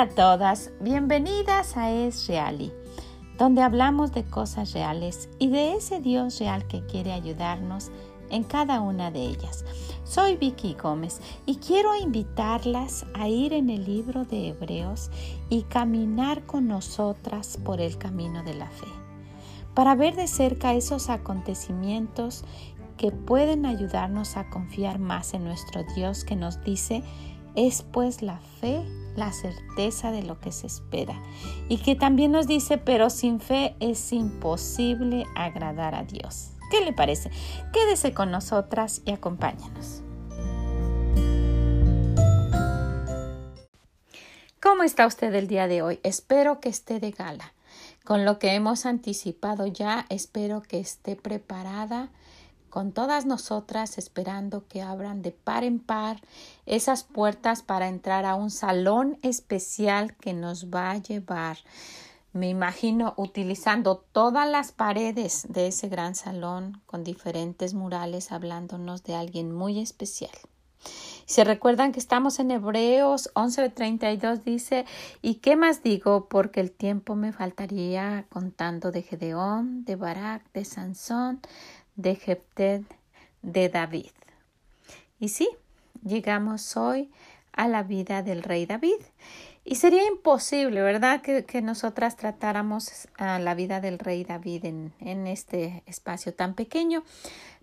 A todas, bienvenidas a Es Reali, donde hablamos de cosas reales y de ese Dios real que quiere ayudarnos en cada una de ellas. Soy Vicky Gómez y quiero invitarlas a ir en el libro de Hebreos y caminar con nosotras por el camino de la fe, para ver de cerca esos acontecimientos que pueden ayudarnos a confiar más en nuestro Dios que nos dice, es pues la fe la certeza de lo que se espera y que también nos dice, pero sin fe es imposible agradar a Dios. ¿Qué le parece? Quédese con nosotras y acompáñanos. ¿Cómo está usted el día de hoy? Espero que esté de gala. Con lo que hemos anticipado ya, espero que esté preparada con todas nosotras esperando que abran de par en par esas puertas para entrar a un salón especial que nos va a llevar me imagino utilizando todas las paredes de ese gran salón con diferentes murales hablándonos de alguien muy especial. Se recuerdan que estamos en Hebreos 11:32 dice, ¿y qué más digo? Porque el tiempo me faltaría contando de Gedeón, de Barak, de Sansón, de Jepted, de David. Y sí, llegamos hoy a la vida del rey David. Y sería imposible, ¿verdad?, que, que nosotras tratáramos a la vida del rey David en, en este espacio tan pequeño.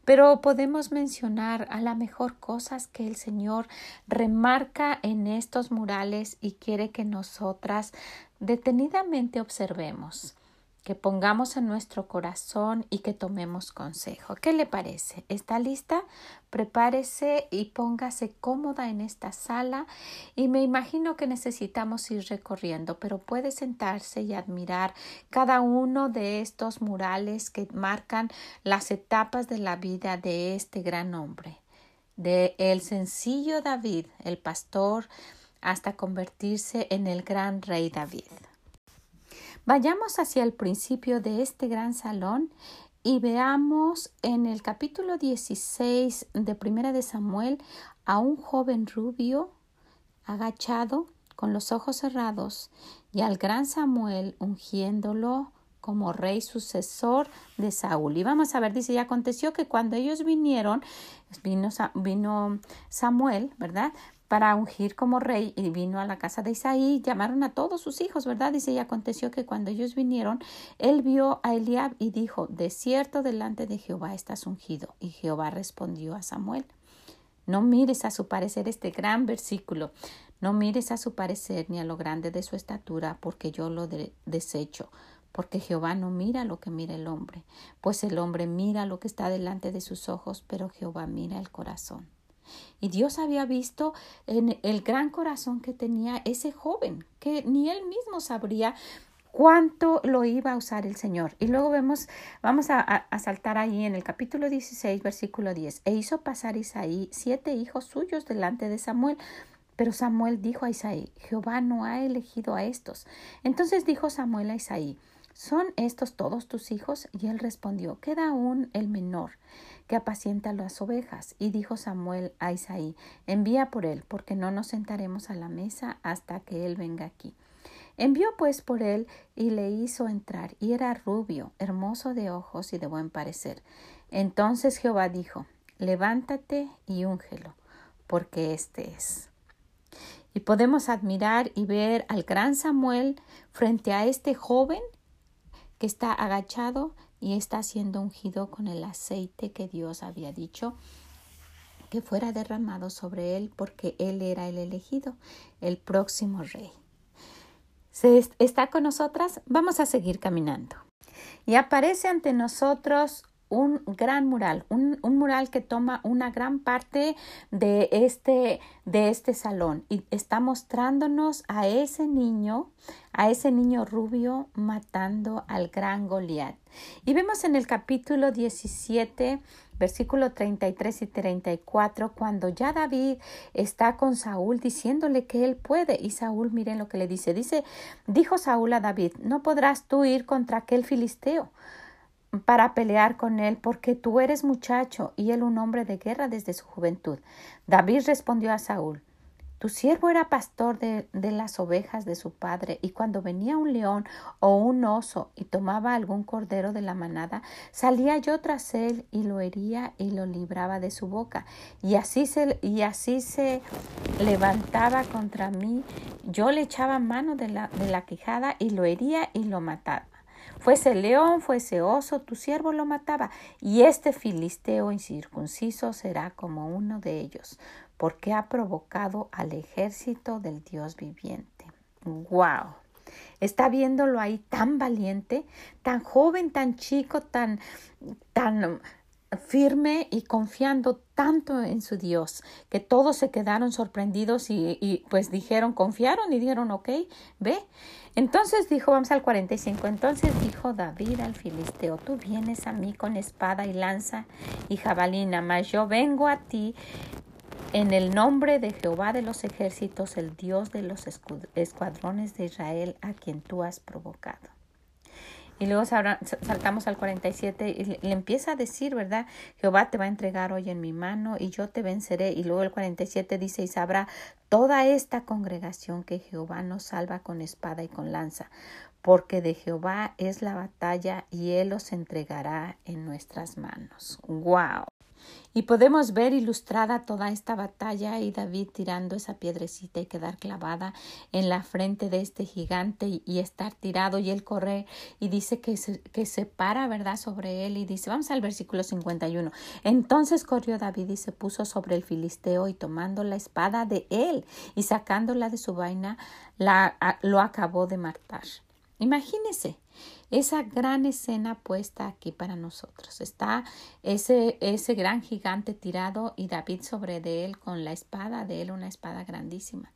Pero podemos mencionar a la mejor cosas que el Señor remarca en estos murales y quiere que nosotras detenidamente observemos que pongamos en nuestro corazón y que tomemos consejo. ¿Qué le parece? ¿Está lista? Prepárese y póngase cómoda en esta sala y me imagino que necesitamos ir recorriendo, pero puede sentarse y admirar cada uno de estos murales que marcan las etapas de la vida de este gran hombre, de el sencillo David, el pastor, hasta convertirse en el gran rey David. Vayamos hacia el principio de este gran salón y veamos en el capítulo 16 de Primera de Samuel a un joven rubio agachado con los ojos cerrados y al gran Samuel ungiéndolo como rey sucesor de Saúl. Y vamos a ver, dice, y aconteció que cuando ellos vinieron, vino, vino Samuel, ¿verdad? Para ungir como rey y vino a la casa de Isaí, llamaron a todos sus hijos, ¿verdad? Dice, y aconteció que cuando ellos vinieron, él vio a Eliab y dijo, de cierto delante de Jehová estás ungido. Y Jehová respondió a Samuel, no mires a su parecer este gran versículo, no mires a su parecer ni a lo grande de su estatura, porque yo lo desecho. Porque Jehová no mira lo que mira el hombre, pues el hombre mira lo que está delante de sus ojos, pero Jehová mira el corazón. Y Dios había visto en el gran corazón que tenía ese joven, que ni él mismo sabría cuánto lo iba a usar el Señor. Y luego vemos, vamos a, saltar ahí en el capítulo 16, versículo 10. E hizo pasar Isaí siete hijos suyos delante de Samuel. Pero Samuel dijo a Isaí, Jehová no ha elegido a estos. Entonces dijo Samuel a Isaí, ¿son estos todos tus hijos? Y él respondió, queda aún el menor que apacienta las ovejas. Y dijo Samuel a Isaí, envía por él, porque no nos sentaremos a la mesa hasta que él venga aquí. Envió pues por él y le hizo entrar, y era rubio, hermoso de ojos y de buen parecer. Entonces Jehová dijo, levántate y úngelo, porque éste es. Y podemos admirar y ver al gran Samuel frente a este joven que está agachado y está siendo ungido con el aceite que Dios había dicho que fuera derramado sobre él porque él era el elegido, el próximo rey. ¿Se está con nosotras? Vamos a seguir caminando. Y aparece ante nosotros un gran mural, un, un, mural que toma una gran parte de este, de este salón y está mostrándonos a ese niño, a ese niño rubio matando al gran Goliat. Y vemos en el capítulo 17, versículo 33 y 34, cuando ya David está con Saúl diciéndole que él puede. Y Saúl, miren lo que le dice. Dice, dijo Saúl a David, no podrás tú ir contra aquel filisteo para pelear con él, porque tú eres muchacho y él un hombre de guerra desde su juventud. David respondió a Saúl, Tu siervo era pastor de, de, las ovejas de su padre, y cuando venía un león o un oso y tomaba algún cordero de la manada, salía yo tras él y lo hería y lo libraba de su boca. Y así se, y así se levantaba contra mí, yo le echaba mano de la, de la quijada y lo hería y lo mataba. Fuese león, fuese oso, tu siervo lo mataba, y este filisteo incircunciso será como uno de ellos, porque ha provocado al ejército del Dios viviente. ¡Wow! Está viéndolo ahí tan valiente, tan joven, tan chico, tan, tan firme y confiando tanto en su Dios que todos se quedaron sorprendidos y, y, pues dijeron, confiaron y dijeron, ok, ve. Entonces dijo, vamos al 45, entonces dijo David al filisteo, tú vienes a mí con espada y lanza y jabalina, mas yo vengo a ti en el nombre de Jehová de los ejércitos, el Dios de los escuadrones de Israel, a quien tú has provocado. Y luego saltamos al 47 y le empieza a decir, ¿verdad? Jehová te va a entregar hoy en mi mano y yo te venceré. Y luego el 47 dice, y sabrá toda esta congregación que Jehová nos salva con espada y con lanza, porque de Jehová es la batalla y él los entregará en nuestras manos. ¡Wow! Y podemos ver ilustrada toda esta batalla y David tirando esa piedrecita y quedar clavada en la frente de este gigante y, estar tirado y él corre y dice que se, que se para, ¿verdad?, sobre él y dice, vamos al versículo 51. Entonces corrió David y se puso sobre el filisteo y tomando la espada de él y sacándola de su vaina, la, lo acabó de matar. Imagínese esa gran escena puesta aquí para nosotros. Está ese, ese gran gigante tirado y David sobre de él con la espada de él, una espada grandísima.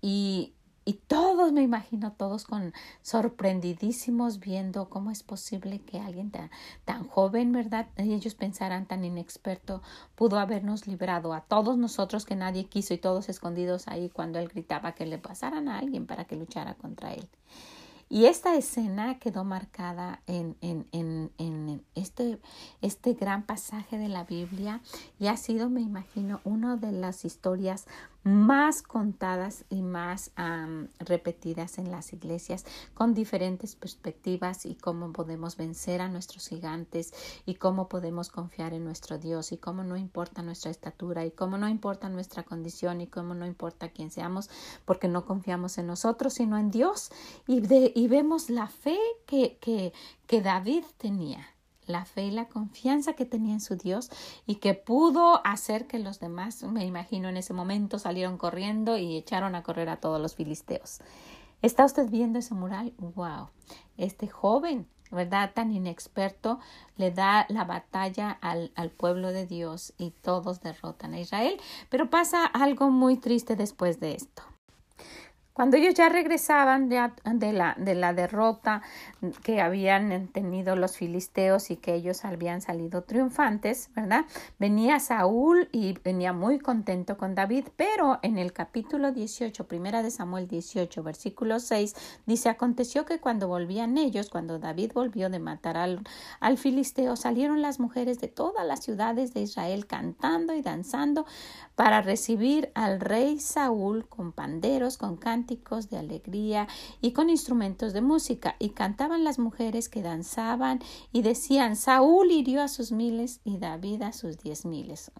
Y, y todos, me imagino, todos con sorprendidísimos viendo cómo es posible que alguien tan, joven, ¿verdad? Ellos pensarán tan inexperto, pudo habernos librado a todos nosotros que nadie quiso y todos escondidos ahí cuando él gritaba que le pasaran a alguien para que luchara contra él. Y esta escena quedó marcada en, en, en, en, este, este gran pasaje de la Biblia y ha sido, me imagino, una de las historias más contadas y más repetidas en las iglesias con diferentes perspectivas y cómo podemos vencer a nuestros gigantes y cómo podemos confiar en nuestro Dios y cómo no importa nuestra estatura y cómo no importa nuestra condición y cómo no importa quién seamos porque no confiamos en nosotros sino en Dios. Y, de, y vemos la fe que, que, que David tenía la fe y la confianza que tenía en su Dios y que pudo hacer que los demás, me imagino en ese momento, salieron corriendo y echaron a correr a todos los filisteos. ¿Está usted viendo ese mural? ¡Wow! Este joven, ¿verdad? Tan inexperto, le da la batalla al, al pueblo de Dios y todos derrotan a Israel. Pero pasa algo muy triste después de esto. Cuando ellos ya regresaban de, la, de la derrota que habían tenido los filisteos y que ellos habían salido triunfantes, ¿verdad? Venía Saúl y venía muy contento con David, pero en el capítulo 18, primera de Samuel 18, versículo 6, dice, aconteció que cuando volvían ellos, cuando David volvió de matar al, al filisteo, salieron las mujeres de todas las ciudades de Israel cantando y danzando para recibir al rey Saúl con panderos, con de alegría y con instrumentos de música. Y cantaban las mujeres que danzaban y decían, Saúl hirió a sus miles y David a sus diez miles.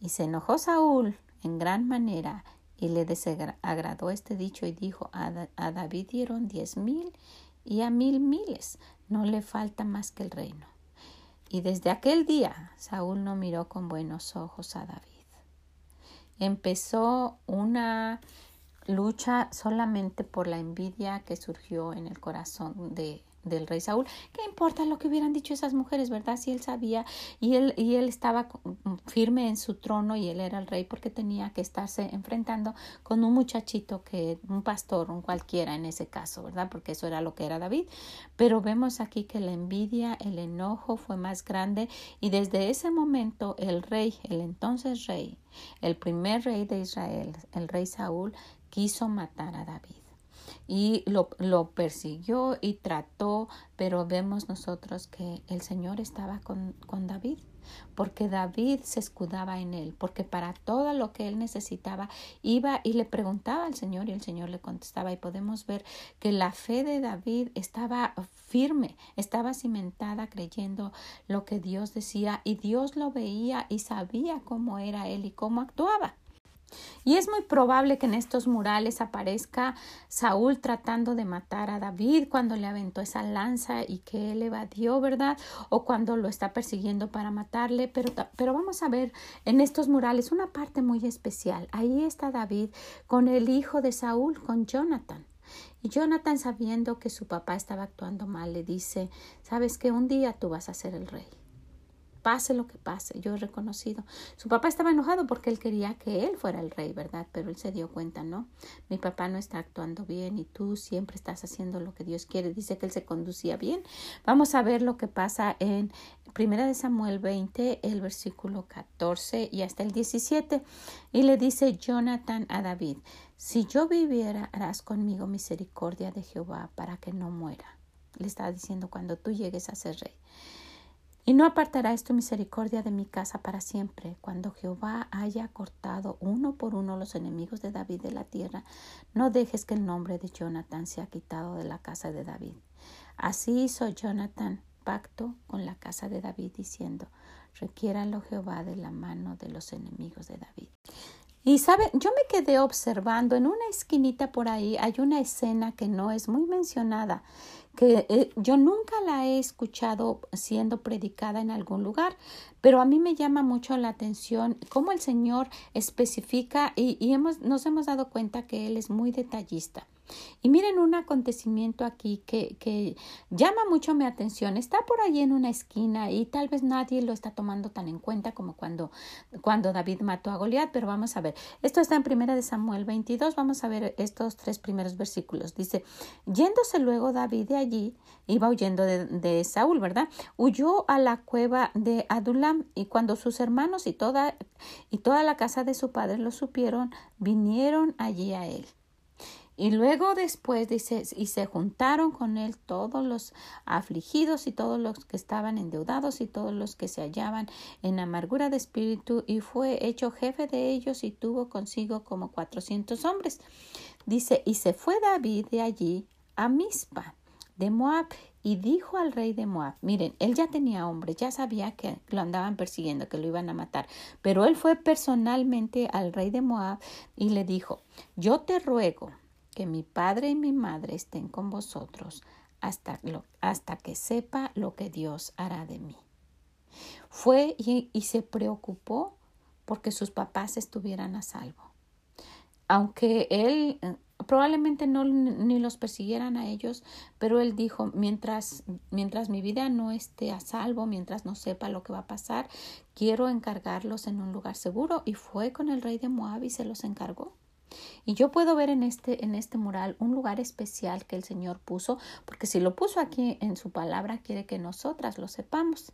Y se enojó Saúl en gran manera y le desagradó este dicho y dijo, a David dieron diez mil y a mil miles, no le falta más que el reino. Y desde aquel día Saúl no miró con buenos ojos a David. Empezó una lucha solamente por la envidia que surgió en el corazón de, del rey Saúl. ¿Qué importa lo que hubieran dicho esas mujeres, verdad? Si él sabía y él, y él estaba firme en su trono y él era el rey porque tenía que estarse enfrentando con un muchachito que, un pastor, un cualquiera en ese caso, ¿verdad? Porque eso era lo que era David. Pero vemos aquí que la envidia, el enojo fue más grande y desde ese momento el rey, el entonces rey, el primer rey de Israel, el rey Saúl, quiso matar a David. y lo, lo, persiguió y trató, pero vemos nosotros que el Señor estaba con, con David porque David se escudaba en él, porque para todo lo que él necesitaba iba y le preguntaba al Señor y el Señor le contestaba y podemos ver que la fe de David estaba firme, estaba cimentada creyendo lo que Dios decía y Dios lo veía y sabía cómo era él y cómo actuaba. Y es muy probable que en estos murales aparezca Saúl tratando de matar a David cuando le aventó esa lanza y que él evadió, ¿verdad? O cuando lo está persiguiendo para matarle. Pero, pero vamos a ver en estos murales una parte muy especial. Ahí está David con el hijo de Saúl, con Jonathan. Y Jonathan, sabiendo que su papá estaba actuando mal, le dice, sabes que un día tú vas a ser el rey pase lo que pase, yo he reconocido. Su papá estaba enojado porque él quería que él fuera el rey, ¿verdad? Pero él se dio cuenta, ¿no? Mi papá no está actuando bien y tú siempre estás haciendo lo que Dios quiere. Dice que él se conducía bien. Vamos a ver lo que pasa en Primera de Samuel 20, el versículo 14 y hasta el 17. Y le dice Jonathan a David, si yo viviera, harás conmigo misericordia de Jehová para que no muera. Le estaba diciendo cuando tú llegues a ser rey. Y no apartarás tu misericordia de mi casa para siempre. Cuando Jehová haya cortado uno por uno los enemigos de David de la tierra, no dejes que el nombre de Jonathan sea quitado de la casa de David. Así hizo Jonathan pacto con la casa de David, diciendo, requiéralo Jehová de la mano de los enemigos de David. Y sabe, yo me quedé observando en una esquinita por ahí hay una escena que no es muy mencionada que eh, yo nunca la he escuchado siendo predicada en algún lugar, pero a mí me llama mucho la atención cómo el Señor especifica y, y hemos, nos hemos dado cuenta que Él es muy detallista. Y miren un acontecimiento aquí que, que llama mucho mi atención. Está por ahí en una esquina y tal vez nadie lo está tomando tan en cuenta como cuando, cuando David mató a Goliat, pero vamos a ver. Esto está en primera de Samuel 22. Vamos a ver estos tres primeros versículos. Dice, yéndose luego David de allí, iba huyendo de, de Saúl, ¿verdad? Huyó a la cueva de Adulam y cuando sus hermanos y toda, y toda la casa de su padre lo supieron, vinieron allí a él. Y luego después dice, y se juntaron con él todos los afligidos y todos los que estaban endeudados y todos los que se hallaban en amargura de espíritu, y fue hecho jefe de ellos y tuvo consigo como cuatrocientos hombres. Dice, y se fue David de allí a Mispa de Moab y dijo al rey de Moab, miren, él ya tenía hombres, ya sabía que lo andaban persiguiendo, que lo iban a matar, pero él fue personalmente al rey de Moab y le dijo, yo te ruego que mi padre y mi madre estén con vosotros hasta, hasta que sepa lo que Dios hará de mí. Fue y, y se preocupó porque sus papás estuvieran a salvo. Aunque él eh, probablemente no ni los persiguieran a ellos, pero él dijo, mientras, mientras mi vida no esté a salvo, mientras no sepa lo que va a pasar, quiero encargarlos en un lugar seguro. Y fue con el rey de Moab y se los encargó. Y yo puedo ver en este, en este mural un lugar especial que el Señor puso, porque si lo puso aquí en su palabra, quiere que nosotras lo sepamos.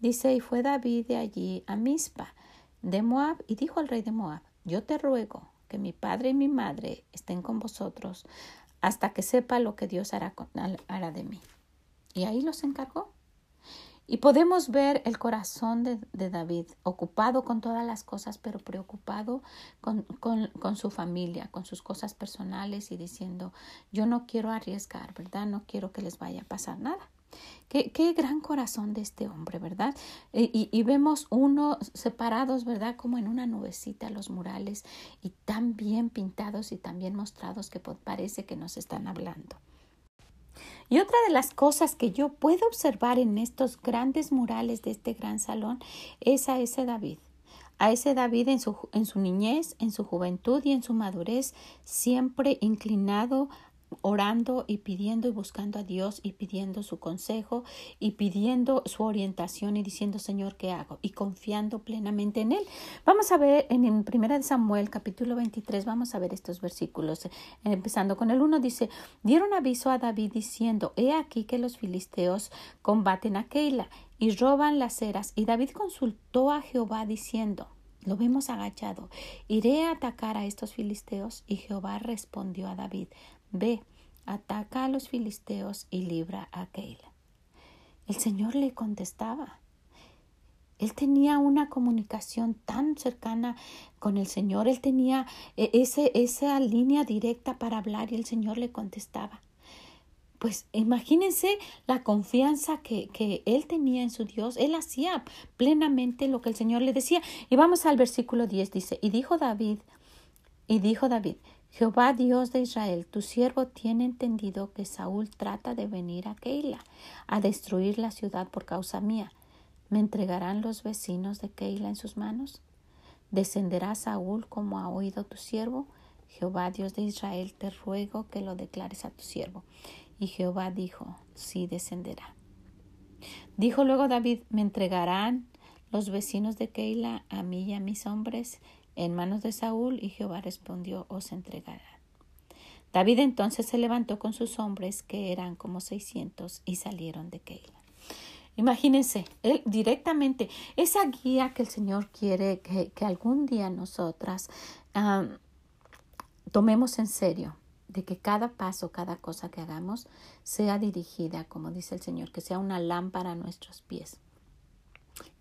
Dice, y fue David de allí a Mispa, de Moab, y dijo al rey de Moab, yo te ruego que mi padre y mi madre estén con vosotros hasta que sepa lo que Dios hará, hará de mí. Y ahí los encargó. Y podemos ver el corazón de, David, ocupado con todas las cosas, pero preocupado con, con, su familia, con sus cosas personales y diciendo, yo no quiero arriesgar, ¿verdad? No quiero que les vaya a pasar nada. Qué, qué gran corazón de este hombre, ¿verdad? Y, y, vemos uno separados, ¿verdad? Como en una nubecita los murales y tan bien pintados y tan bien mostrados que parece que nos están hablando. Y otra de las cosas que yo puedo observar en estos grandes murales de este gran salón es a ese David. A ese David en su, en su niñez, en su juventud y en su madurez, siempre inclinado orando y pidiendo y buscando a Dios y pidiendo su consejo y pidiendo su orientación y diciendo Señor qué hago y confiando plenamente en él. Vamos a ver en, en Primera de Samuel capítulo 23 vamos a ver estos versículos empezando con el 1 dice dieron aviso a David diciendo he aquí que los filisteos combaten a Keila y roban las ceras y David consultó a Jehová diciendo lo vemos agachado. Iré a atacar a estos filisteos. Y Jehová respondió a David, Ve, ataca a los filisteos y libra a Keila. El Señor le contestaba. Él tenía una comunicación tan cercana con el Señor, él tenía eh, ese, esa línea directa para hablar y el Señor le contestaba. Pues imagínense la confianza que, que él tenía en su Dios. Él hacía plenamente lo que el Señor le decía. Y vamos al versículo 10, dice, y dijo David, y dijo David, Jehová Dios de Israel, tu siervo tiene entendido que Saúl trata de venir a Keila a destruir la ciudad por causa mía. ¿Me entregarán los vecinos de Keila en sus manos? ¿Descenderá Saúl como ha oído tu siervo? Jehová Dios de Israel, te ruego que lo declares a tu siervo. Y Jehová dijo, sí descenderá. Dijo luego David, ¿me entregarán los vecinos de Keila a mí y a mis hombres en manos de Saúl? Y Jehová respondió, os entregarán. David entonces se levantó con sus hombres, que eran como seiscientos, y salieron de Keila. Imagínense, él directamente, esa guía que el Señor quiere que, algún día nosotras tomemos en serio, de que cada paso, cada cosa que hagamos sea dirigida, como dice el Señor, que sea una lámpara a nuestros pies,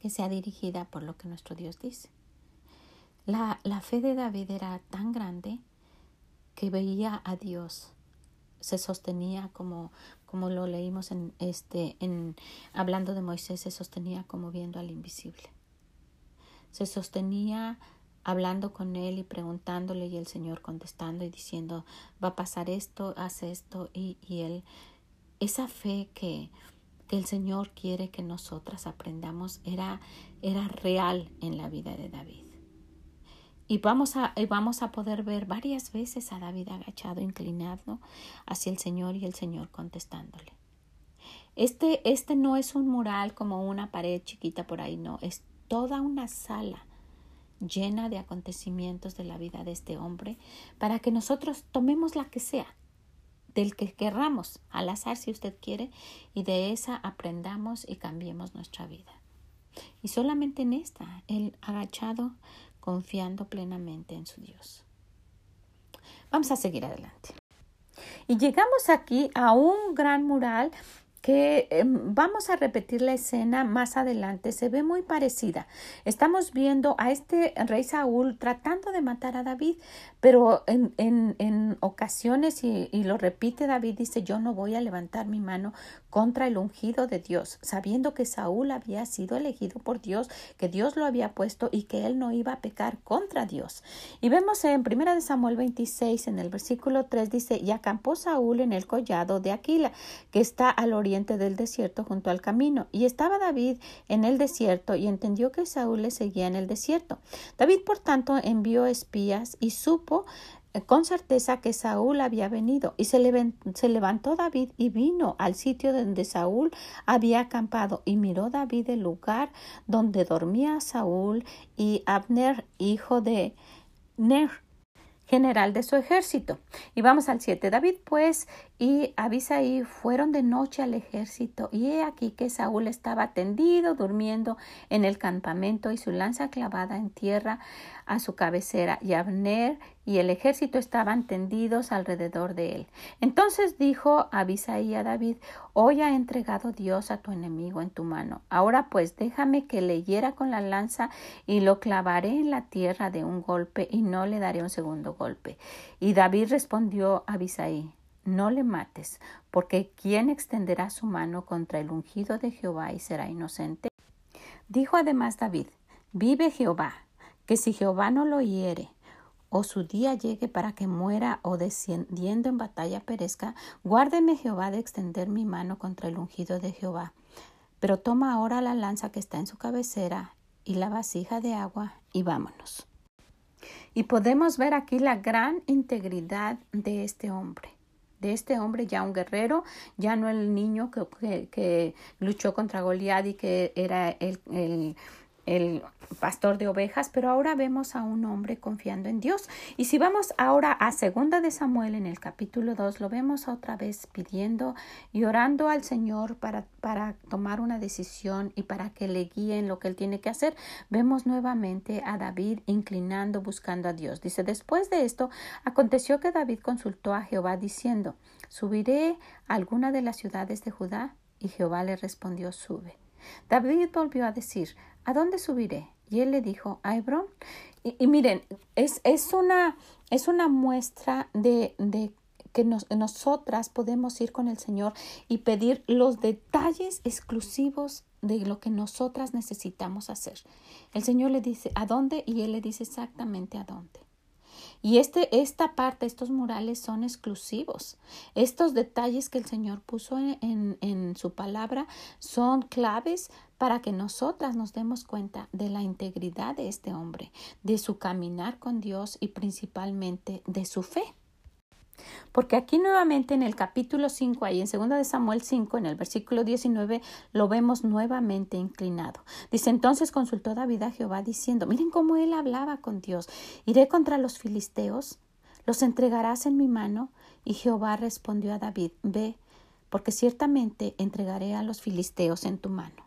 que sea dirigida por lo que nuestro Dios dice. La, la fe de David era tan grande que veía a Dios, se sostenía como, como lo leímos en este en hablando de Moisés se sostenía como viendo al invisible. Se sostenía hablando con él y preguntándole y el Señor contestando y diciendo va a pasar esto, hace esto y, y él esa fe que, que el Señor quiere que nosotras aprendamos era, era real en la vida de David. Y vamos a, vamos a poder ver varias veces a David agachado, inclinado hacia el Señor y el Señor contestándole. Este, este no es un mural como una pared chiquita por ahí, no, es toda una sala llena de acontecimientos de la vida de este hombre para que nosotros tomemos la que sea, del que querramos, al azar si usted quiere, y de esa aprendamos y cambiemos nuestra vida. Y solamente en esta, el agachado confiando plenamente en su Dios. Vamos a seguir adelante. Y llegamos aquí a un gran mural que em, vamos a repetir la escena más adelante, se ve muy parecida. Estamos viendo a este rey Saúl tratando de matar a David, pero en, en, en ocasiones, y, y, lo repite David, dice, yo no voy a levantar mi mano contra el ungido de Dios, sabiendo que Saúl había sido elegido por Dios, que Dios lo había puesto y que él no iba a pecar contra Dios. Y vemos en 1 Samuel 26, en el versículo 3, dice, y acampó Saúl en el collado de Aquila, que está al oriente del desierto junto al camino. Y estaba David en el desierto y entendió que Saúl le seguía en el desierto. David, por tanto, envió espías y supo eh, con certeza que Saúl había venido y se, se, levantó David y vino al sitio donde Saúl había acampado y miró David el lugar donde dormía Saúl y Abner, hijo de Ner, general de su ejército. Y vamos al 7. David pues y Abisaí fueron de noche al ejército y he aquí que Saúl estaba tendido durmiendo en el campamento y su lanza clavada en tierra a su cabecera y Abner y el ejército estaban tendidos alrededor de él. Entonces dijo Abisaí a David, Hoy ha entregado Dios a tu enemigo en tu mano. Ahora pues déjame que le hiera con la lanza y lo clavaré en la tierra de un golpe y no le daré un segundo golpe. Y David respondió a Abisaí, no le mates, porque ¿quién extenderá su mano contra el ungido de Jehová y será inocente? Dijo además David, Vive Jehová, que si Jehová no lo hiere, o su día llegue para que muera o descendiendo en batalla perezca, guárdeme Jehová de extender mi mano contra el ungido de Jehová. Pero toma ahora la lanza que está en su cabecera y la vasija de agua y vámonos. Y podemos ver aquí la gran integridad de este hombre de este hombre, ya un guerrero, ya no el niño que, luchó contra Goliat y que era el el pastor de ovejas, pero ahora vemos a un hombre confiando en Dios. Y si vamos ahora a segunda de Samuel en el capítulo 2, lo vemos otra vez pidiendo y orando al Señor para, para tomar una decisión y para que le guíen lo que él tiene que hacer. Vemos nuevamente a David inclinando buscando a Dios. Dice, después de esto, aconteció que David consultó a Jehová diciendo, ¿subiré a alguna de las ciudades de Judá? Y Jehová le respondió, sube. David volvió a decir, ¿a dónde subiré? Y él le dijo, a Hebrón. Y, miren, es, es, una, es una muestra de, de que nosotras podemos ir con el Señor y pedir los detalles exclusivos de lo que nosotras necesitamos hacer. El Señor le dice a dónde y Él le dice exactamente a dónde. Y este, esta parte, estos murales son exclusivos. Estos detalles que el Señor puso en, en su palabra son claves para que nosotras nos demos cuenta de la integridad de este hombre, de su caminar con Dios y principalmente de su fe. Porque aquí nuevamente en el capítulo 5, ahí en 2 de Samuel 5, en el versículo 19, lo vemos nuevamente inclinado. Dice, entonces consultó David a Jehová diciendo, miren cómo él hablaba con Dios, iré contra los filisteos, los entregarás en mi mano. Y Jehová respondió a David, ve, porque ciertamente entregaré a los filisteos en tu mano.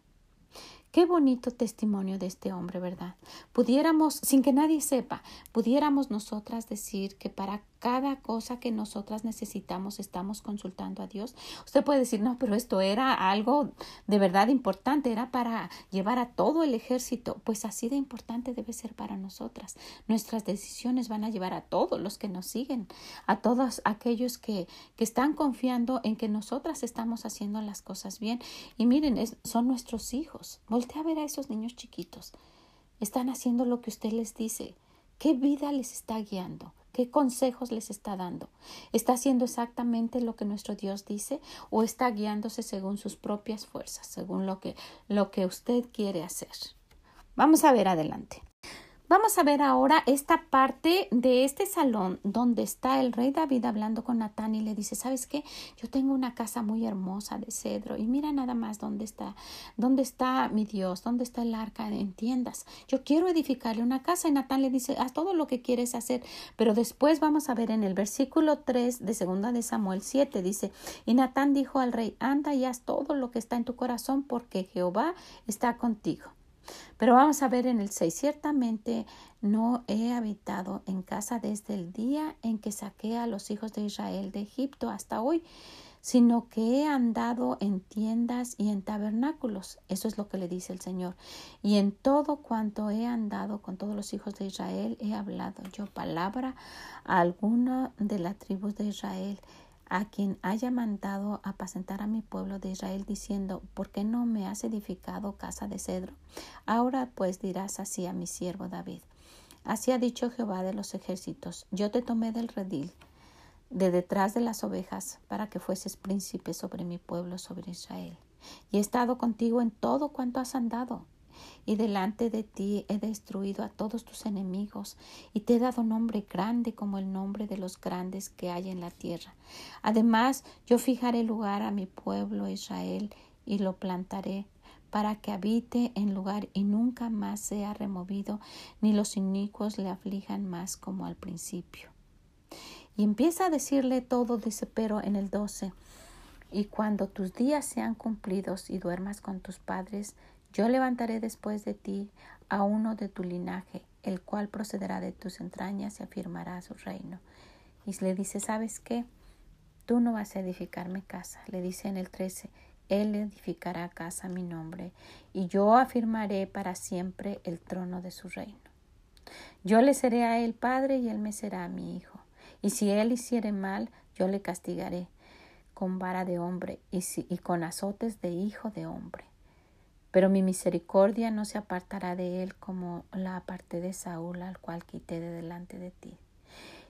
Qué bonito testimonio de este hombre, ¿verdad? Pudiéramos, sin que nadie sepa, pudiéramos nosotras decir que para cada cosa que nosotras necesitamos estamos consultando a Dios. Usted puede decir, no, pero esto era algo de verdad importante, era para llevar a todo el ejército. Pues así de importante debe ser para nosotras. Nuestras decisiones van a llevar a todos los que nos siguen, a todos aquellos que, que están confiando en que nosotras estamos haciendo las cosas bien. Y miren, son nuestros hijos. Voltea a ver a esos niños chiquitos. Están haciendo lo que usted les dice. ¿Qué vida les está guiando? ¿Qué consejos les está dando? ¿Está haciendo exactamente lo que nuestro Dios dice o está guiándose según sus propias fuerzas, según lo que, lo que usted quiere hacer? Vamos a ver adelante. Vamos a ver ahora esta parte de este salón donde está el rey David hablando con Natán y le dice, ¿sabes qué? Yo tengo una casa muy hermosa de cedro y mira nada más dónde está, dónde está mi Dios, dónde está el arca en tiendas. Yo quiero edificarle una casa y Natán le dice, haz todo lo que quieres hacer. Pero después vamos a ver en el versículo 3 de segunda de Samuel 7 dice, y Natán dijo al rey, anda y haz todo lo que está en tu corazón porque Jehová está contigo. Pero vamos a ver en el 6, ciertamente no he habitado en casa desde el día en que saqué a los hijos de Israel de Egipto hasta hoy, sino que he andado en tiendas y en tabernáculos. Eso es lo que le dice el Señor. Y en todo cuanto he andado con todos los hijos de Israel, he hablado yo palabra a alguna de las tribus de Israel a quien haya mandado apacentar a mi pueblo de Israel, diciendo, ¿por qué no me has edificado casa de cedro? Ahora pues dirás así a mi siervo David. Así ha dicho Jehová de los ejércitos, yo te tomé del redil, de detrás de las ovejas, para que fueses príncipe sobre mi pueblo, sobre Israel. Y he estado contigo en todo cuanto has andado, y delante de ti he destruido a todos tus enemigos, y te he dado nombre grande como el nombre de los grandes que hay en la tierra. Además, yo fijaré lugar a mi pueblo Israel, y lo plantaré para que habite en lugar y nunca más sea removido, ni los inicuos le aflijan más como al principio. Y empieza a decirle todo, dice, pero en el doce, y cuando tus días sean cumplidos y duermas con tus padres, yo levantaré después de ti a uno de tu linaje, el cual procederá de tus entrañas y afirmará su reino. Y le dice, ¿sabes qué? Tú no vas a edificarme casa. Le dice en el 13, Él edificará casa a mi nombre, y yo afirmaré para siempre el trono de su reino. Yo le seré a él padre y él me será mi hijo. Y si él hiciere mal, yo le castigaré con vara de hombre y con azotes de hijo de hombre pero mi misericordia no se apartará de él como la aparté de Saúl, al cual quité de delante de ti.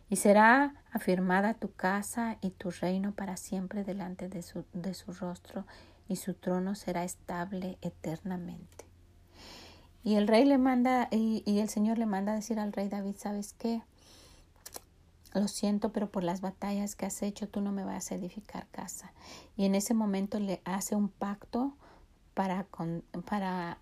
Y será afirmada tu casa y tu reino para siempre delante de su, de su rostro, y su trono será estable eternamente. Y el rey le manda, y, y el Señor le manda decir al rey David, ¿sabes qué? Lo siento, pero por las batallas que has hecho, tú no me vas a edificar casa. Y en ese momento le hace un pacto para, para,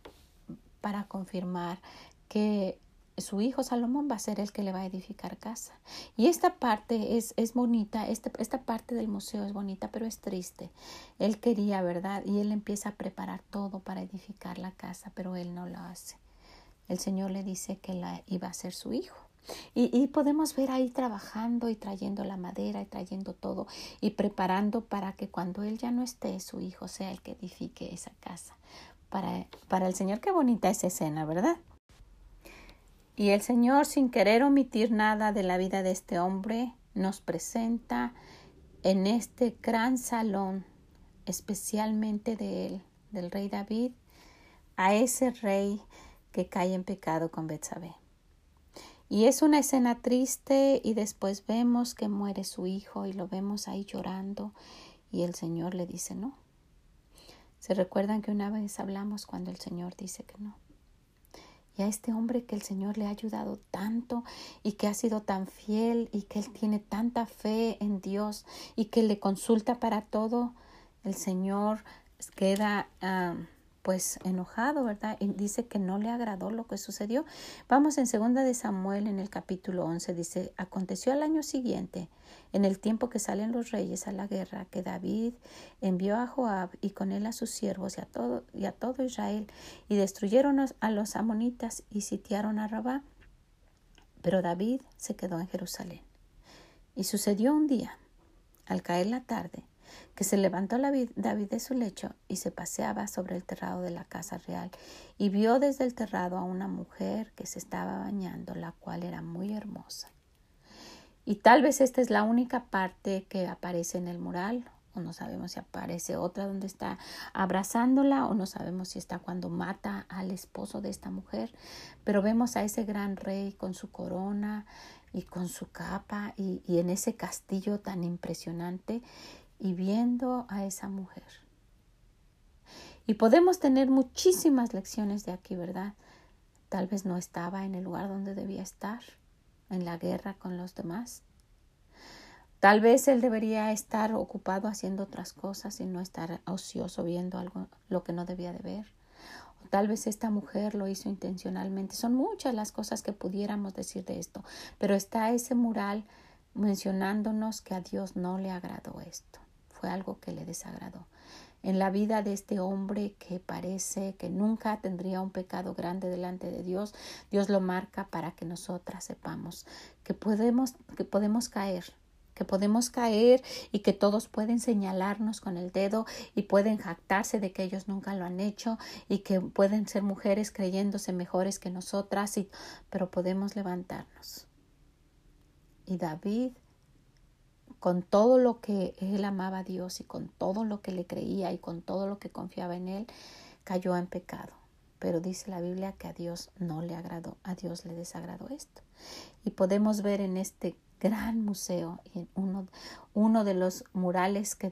para confirmar que su hijo Salomón va a ser el que le va a edificar casa. Y esta parte es, es bonita, esta, esta parte del museo es bonita, pero es triste. Él quería, ¿verdad? Y él empieza a preparar todo para edificar la casa, pero él no lo hace. El Señor le dice que la iba a ser su hijo. Y, podemos ver ahí trabajando y trayendo la madera y trayendo todo y preparando para que cuando él ya no esté, su hijo sea el que edifique esa casa. Para, para el Señor, qué bonita esa escena, ¿verdad? Y el Señor, sin querer omitir nada de la vida de este hombre, nos presenta en este gran salón, especialmente de él, del rey David, a ese rey que cae en pecado con Betsabé. Y es una escena triste y después vemos que muere su hijo y lo vemos ahí llorando y el Señor le dice no. ¿Se recuerdan que una vez hablamos cuando el Señor dice que no? Y a este hombre que el Señor le ha ayudado tanto y que ha sido tan fiel y que él tiene tanta fe en Dios y que le consulta para todo, el Señor queda ah, pues enojado, ¿verdad? Y dice que no le agradó lo que sucedió. Vamos en segunda de Samuel en el capítulo 11 dice, aconteció al año siguiente, en el tiempo que salen los reyes a la guerra, que David envió a Joab y con él a sus siervos y a todo y a todo Israel y destruyeron a los amonitas y sitiaron a Rabá. Pero David se quedó en Jerusalén. Y sucedió un día, al caer la tarde, que se levantó David de su lecho y se paseaba sobre el terrado de la casa real y vio desde el terrado a una mujer que se estaba bañando, la cual era muy hermosa. Y tal vez esta es la única parte que aparece en el mural, o no sabemos si aparece otra donde está abrazándola, o no sabemos si está cuando mata al esposo de esta mujer, pero vemos a ese gran rey con su corona y con su capa y, y en ese castillo tan impresionante y viendo a esa mujer. Y podemos tener muchísimas lecciones de aquí, ¿verdad? Tal vez no estaba en el lugar donde debía estar, en la guerra con los demás. Tal vez él debería estar ocupado haciendo otras cosas y no estar ocioso viendo algo lo que no debía de ver. O tal vez esta mujer lo hizo intencionalmente. Son muchas las cosas que pudiéramos decir de esto, pero está ese mural mencionándonos que a Dios no le agradó esto algo que le desagradó. En la vida de este hombre que parece que nunca tendría un pecado grande delante de Dios, Dios lo marca para que nosotras sepamos que podemos, que podemos caer, que podemos caer y que todos pueden señalarnos con el dedo y pueden jactarse de que ellos nunca lo han hecho y que pueden ser mujeres creyéndose mejores que nosotras, y, pero podemos levantarnos. Y David con todo lo que él amaba a Dios y con todo lo que le creía y con todo lo que confiaba en él, cayó en pecado. Pero dice la Biblia que a Dios no le agradó, a Dios le desagradó esto. Y podemos ver en este gran museo, en uno, de los murales que,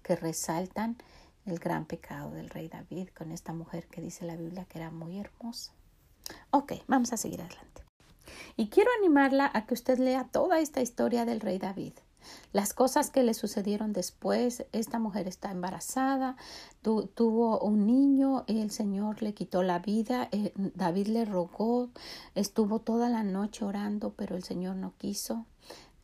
que resaltan el gran pecado del rey David con esta mujer que dice la Biblia que era muy hermosa. Ok, vamos a seguir adelante. Y quiero animarla a que usted lea toda esta historia del rey David las cosas que le sucedieron después, esta mujer está embarazada, tuvo un niño, el Señor le quitó la vida, eh, David le rogó, estuvo toda la noche orando, pero el Señor no quiso.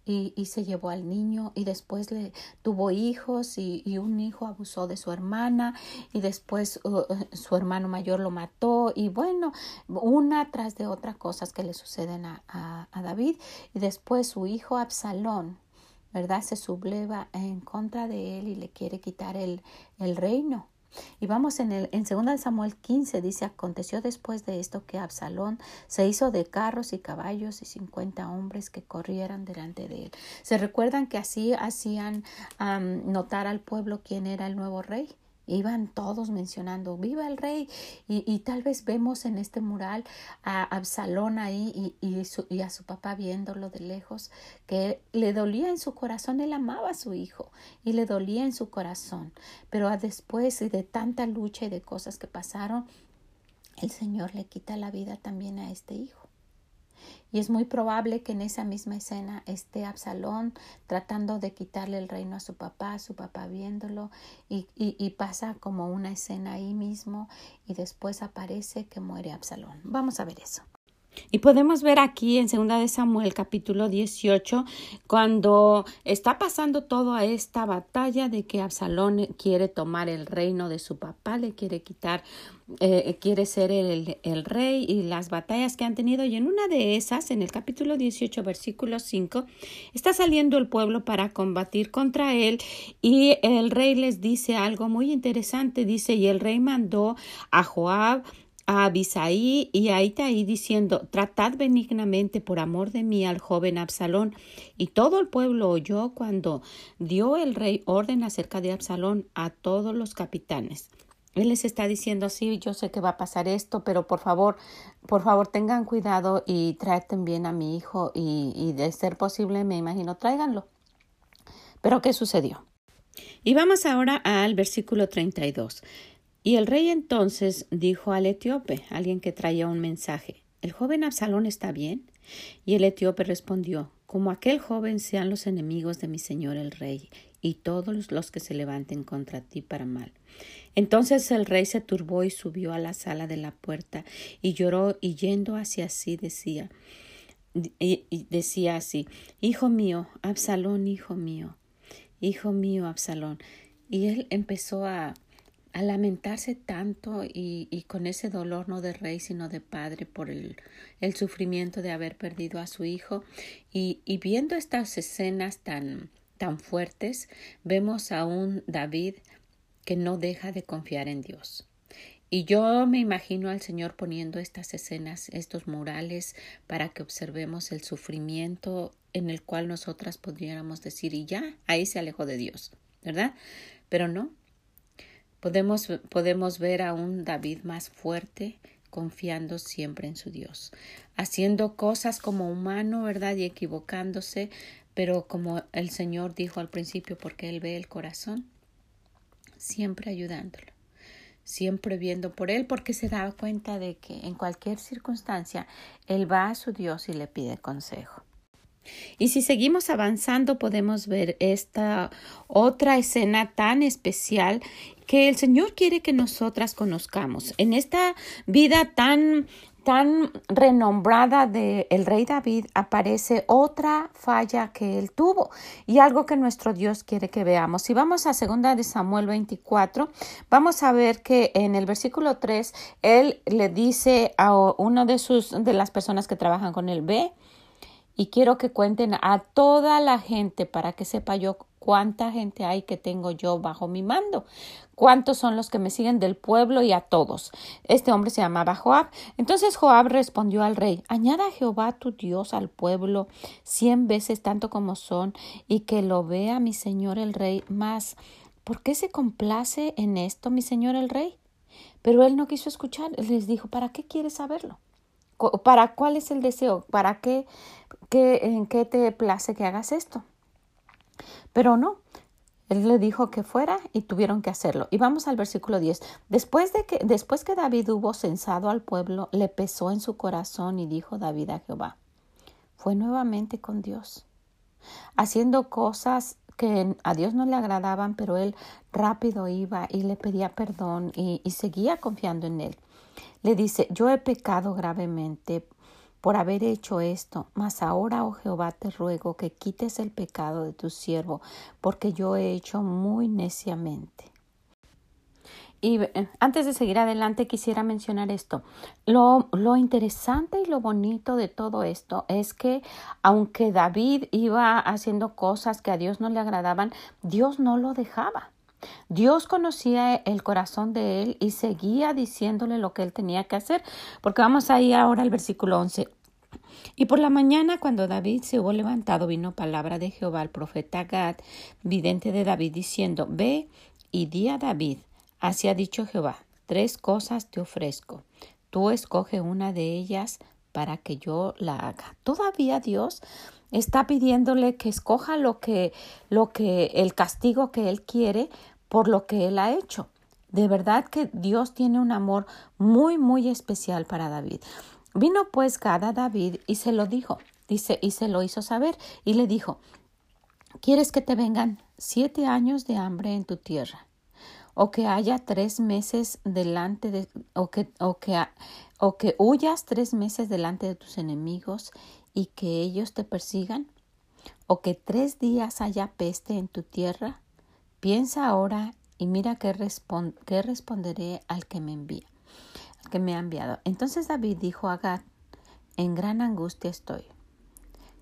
Y, y, se llevó al niño y después le tuvo hijos y, y un hijo abusó de su hermana y después uh, su hermano mayor lo mató y bueno, una tras de otra cosas que le suceden a, a David y después su hijo Absalón ¿verdad? Se subleva en contra de él y le quiere quitar el, el reino. Y vamos en el en 2 Samuel 15 dice aconteció después de esto que Absalón se hizo de carros y caballos y cincuenta hombres que corrieran delante de él. Se recuerdan que así hacían notar al pueblo quién era el nuevo rey. Iban todos mencionando, viva el rey. Y, y, tal vez vemos en este mural a Absalón ahí y, y, y, a su papá viéndolo de lejos, que le dolía en su corazón, él amaba a su hijo y le dolía en su corazón. Pero después de tanta lucha y de cosas que pasaron, el Señor le quita la vida también a este hijo. Y es muy probable que en esa misma escena esté Absalón tratando de quitarle el reino a su papá, su papá viéndolo, y, y, pasa como una escena ahí mismo, y después aparece que muere Absalón. Vamos a ver eso. Y podemos ver aquí en 2 de Samuel capítulo 18 cuando está pasando toda esta batalla de que Absalón quiere tomar el reino de su papá, le quiere quitar, eh, quiere ser el, el, rey y las batallas que han tenido. Y en una de esas, en el capítulo 18 versículo 5, está saliendo el pueblo para combatir contra él y el rey les dice algo muy interesante. Dice, y el rey mandó a Joab, a Abisaí y a Itaí diciendo Tratad benignamente por amor de mí al joven Absalón. Y todo el pueblo oyó cuando dio el rey orden acerca de Absalón a todos los capitanes. Él les está diciendo sí, yo sé que va a pasar esto, pero por favor, por favor tengan cuidado y traten bien a mi hijo y, y de ser posible, me imagino, tráiganlo. Pero ¿qué sucedió? Y vamos ahora al versículo 32. Y el rey entonces dijo al etíope, alguien que traía un mensaje, ¿El joven Absalón está bien? Y el etíope respondió, Como aquel joven sean los enemigos de mi señor el rey, y todos los que se levanten contra ti para mal. Entonces el rey se turbó y subió a la sala de la puerta, y lloró, y yendo hacia sí decía, y decía así, Hijo mío, Absalón, hijo mío, hijo mío, Absalón. Y él empezó a a lamentarse tanto y, con ese dolor no de rey sino de padre por el, sufrimiento de haber perdido a su hijo y, y, viendo estas escenas tan tan fuertes vemos a un David que no deja de confiar en Dios. Y yo me imagino al Señor poniendo estas escenas, estos murales, para que observemos el sufrimiento en el cual nosotras podríamos decir, y ya, ahí se alejó de Dios, ¿verdad? Pero no, Podemos, podemos ver a un David más fuerte, confiando siempre en su Dios, haciendo cosas como humano, ¿verdad? Y equivocándose, pero como el Señor dijo al principio, porque Él ve el corazón, siempre ayudándolo, siempre viendo por Él, porque se da cuenta de que en cualquier circunstancia Él va a su Dios y le pide consejo. Y si seguimos avanzando podemos ver esta otra escena tan especial que el Señor quiere que nosotras conozcamos. En esta vida tan tan renombrada de el rey David aparece otra falla que él tuvo y algo que nuestro Dios quiere que veamos. Si vamos a segunda de Samuel 24, vamos a ver que en el versículo 3 él le dice a uno de sus de las personas que trabajan con él, ve y quiero que cuenten a toda la gente para que sepa yo cuánta gente hay que tengo yo bajo mi mando, cuántos son los que me siguen del pueblo y a todos. Este hombre se llamaba Joab. Entonces Joab respondió al rey, añada Jehová tu Dios al pueblo cien veces tanto como son, y que lo vea mi señor el rey más. ¿Por qué se complace en esto mi señor el rey? Pero él no quiso escuchar, les dijo, ¿para qué quieres saberlo? ¿Para cuál es el deseo? ¿Para qué, qué, en qué te place que hagas esto? Pero no, él le dijo que fuera y tuvieron que hacerlo. Y vamos al versículo 10. Después de que, después que David hubo censado al pueblo, le pesó en su corazón y dijo David a Jehová. Fue nuevamente con Dios, haciendo cosas que a Dios no le agradaban, pero él rápido iba y le pedía perdón y, y seguía confiando en él. Le dice, yo he pecado gravemente por haber hecho esto, mas ahora, oh Jehová, te ruego que quites el pecado de tu siervo, porque yo he hecho muy neciamente. Y eh, antes de seguir adelante quisiera mencionar esto. Lo, lo, interesante y lo bonito de todo esto es que aunque David iba haciendo cosas que a Dios no le agradaban, Dios no lo dejaba. Dios conocía el corazón de él y seguía diciéndole lo que él tenía que hacer, porque vamos ahí ahora al versículo 11. Y por la mañana, cuando David se hubo levantado, vino palabra de Jehová al profeta Gad, vidente de David, diciendo, Ve y di a David, así ha dicho Jehová, tres cosas te ofrezco, tú escoge una de ellas para que yo la haga. Todavía Dios está pidiéndole que escoja lo que, lo que, el castigo que él quiere por lo que él ha hecho. De verdad que Dios tiene un amor muy, muy especial para David. Vino pues Gad a David y se lo dijo, dice, y se lo hizo saber, y le dijo, ¿quieres que te vengan siete años de hambre en tu tierra? o que haya tres meses delante de, o que, o que, o que huyas tres meses delante de tus enemigos y que ellos te persigan, o que tres días haya peste en tu tierra. Piensa ahora y mira qué, responderé al que me envía, al que me ha enviado. Entonces David dijo a Gad, en gran angustia estoy.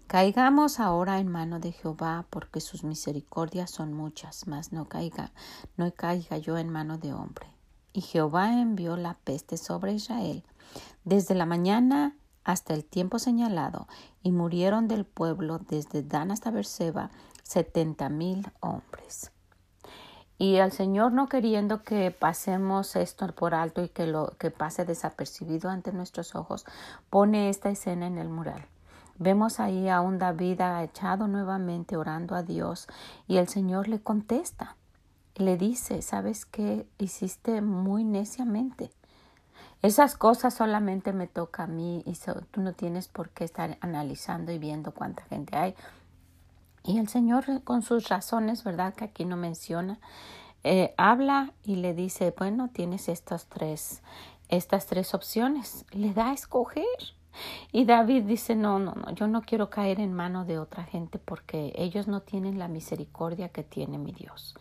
Caigamos ahora en mano de Jehová, porque sus misericordias son muchas, mas no caiga, no caiga yo en mano de hombre. Y Jehová envió la peste sobre Israel desde la mañana hasta el tiempo señalado, y murieron del pueblo desde Dan hasta Berseba setenta mil hombres. Y el Señor no queriendo que pasemos esto por alto y que lo que pase desapercibido ante nuestros ojos, pone esta escena en el mural. Vemos ahí a un David echado nuevamente orando a Dios y el Señor le contesta. Le dice, ¿sabes qué? Hiciste muy neciamente. Esas cosas solamente me toca a mí y tú no tienes por qué estar analizando y viendo cuánta gente hay. Y el Señor con sus razones, ¿verdad? Que aquí no menciona, eh, habla y le dice, bueno, tienes estas tres, estas tres opciones. Le da a escoger. Y David dice, no, no, no, yo no quiero caer en mano de otra gente porque ellos no tienen la misericordia que tiene mi Dios.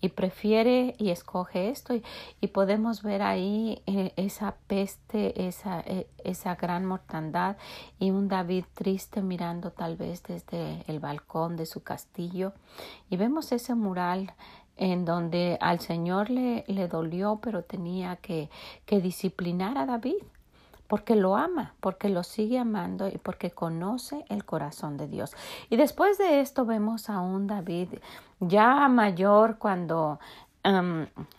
Y prefiere y escoge esto y, podemos ver ahí eh, esa peste, esa, eh, esa gran mortandad y un David triste mirando tal vez desde el balcón de su castillo. Y vemos ese mural en donde al Señor le, le dolió, pero tenía que, que disciplinar a David porque lo ama, porque lo sigue amando y porque conoce el corazón de Dios. Y después de esto vemos a un David ya mayor cuando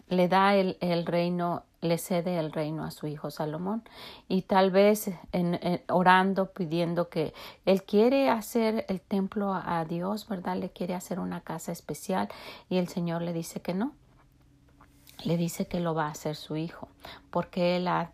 le da el, reino, le cede el reino a su hijo Salomón y tal vez en, orando, pidiendo que él quiere hacer el templo a Dios, ¿verdad? Le quiere hacer una casa especial y el Señor le dice que no le dice que lo va a hacer su hijo, porque él ha,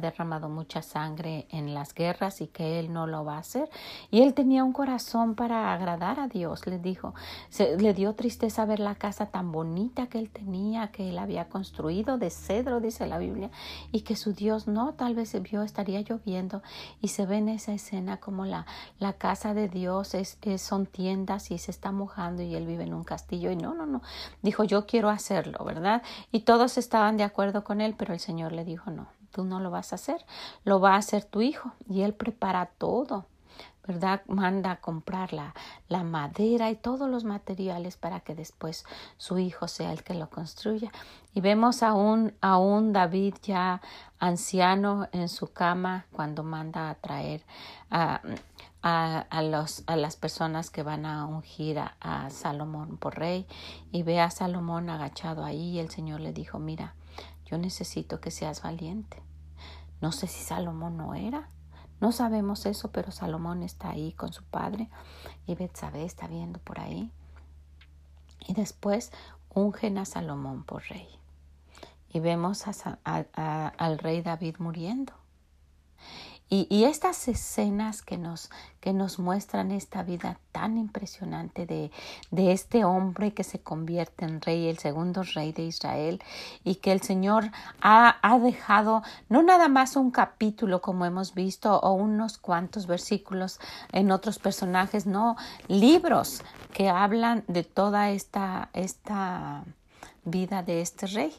derramado mucha sangre en las guerras y que él no lo va a hacer. Y él tenía un corazón para agradar a Dios, le dijo. Se, le dio tristeza ver la casa tan bonita que él tenía, que él había construido de cedro, dice la Biblia, y que su Dios no, tal vez se vio, estaría lloviendo y se ve en esa escena como la, la casa de Dios es, son tiendas y se está mojando y él vive en un castillo. Y no, no, no, dijo yo quiero hacerlo, ¿verdad? Todos estaban de acuerdo con él, pero el Señor le dijo, no, tú no lo vas a hacer, lo va a hacer tu hijo. Y él prepara todo, ¿verdad? Manda a comprar la, la madera y todos los materiales para que después su hijo sea el que lo construya. Y vemos a un, a un David ya anciano en su cama cuando manda a traer a, a, los, a las personas que van a ungir a, a, Salomón por rey y ve a Salomón agachado ahí y el Señor le dijo, mira, yo necesito que seas valiente. No sé si Salomón no era. No sabemos eso, pero Salomón está ahí con su padre y Betsabé está viendo por ahí. Y después ungen a Salomón por rey. Y vemos al rey David muriendo. Y, estas escenas que nos, que nos muestran esta vida tan impresionante de, de este hombre que se convierte en rey, el segundo rey de Israel, y que el Señor ha, ha dejado no nada más un capítulo como hemos visto o unos cuantos versículos en otros personajes, no, libros que hablan de toda esta, esta vida de este rey.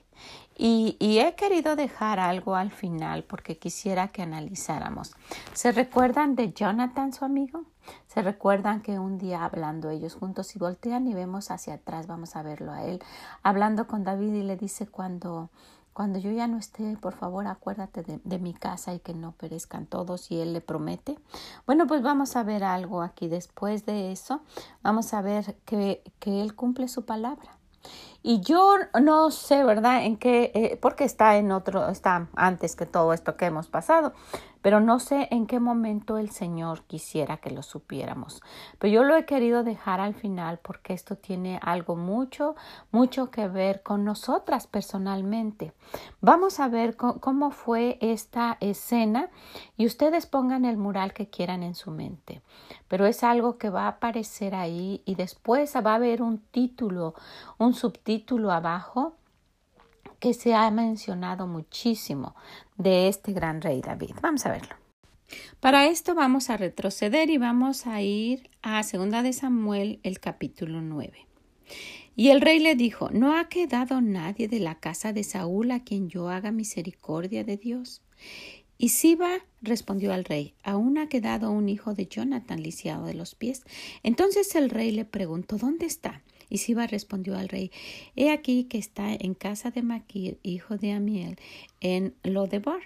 Y, he querido dejar algo al final porque quisiera que analizáramos. ¿Se recuerdan de Jonathan, su amigo? ¿Se recuerdan que un día hablando ellos juntos y voltean y vemos hacia atrás, vamos a verlo a él, hablando con David y le dice cuando, cuando yo ya no esté, por favor acuérdate de, de mi casa y que no perezcan todos y él le promete. Bueno, pues vamos a ver algo aquí después de eso. Vamos a ver que, que él cumple su palabra. Y yo no sé, ¿verdad? En qué, eh, porque está en otro, está antes que todo esto que hemos pasado, pero no sé en qué momento el Señor quisiera que lo supiéramos. Pero yo lo he querido dejar al final porque esto tiene algo mucho, mucho que ver con nosotras personalmente. Vamos a ver cómo fue esta escena y ustedes pongan el mural que quieran en su mente. Pero es algo que va a aparecer ahí y después va a haber un título, un subtítulo abajo se ha mencionado muchísimo de este gran rey David. Vamos a verlo. Para esto vamos a retroceder y vamos a ir a Segunda de Samuel, el capítulo 9. Y el rey le dijo, ¿no ha quedado nadie de la casa de Saúl a quien yo haga misericordia de Dios? Y Siba respondió al rey, aún ha quedado un hijo de Jonathan lisiado de los pies. Entonces el rey le preguntó, ¿dónde está? Y Siba respondió al rey, he aquí que está en casa de Maquir, hijo de Amiel, en Lodebar.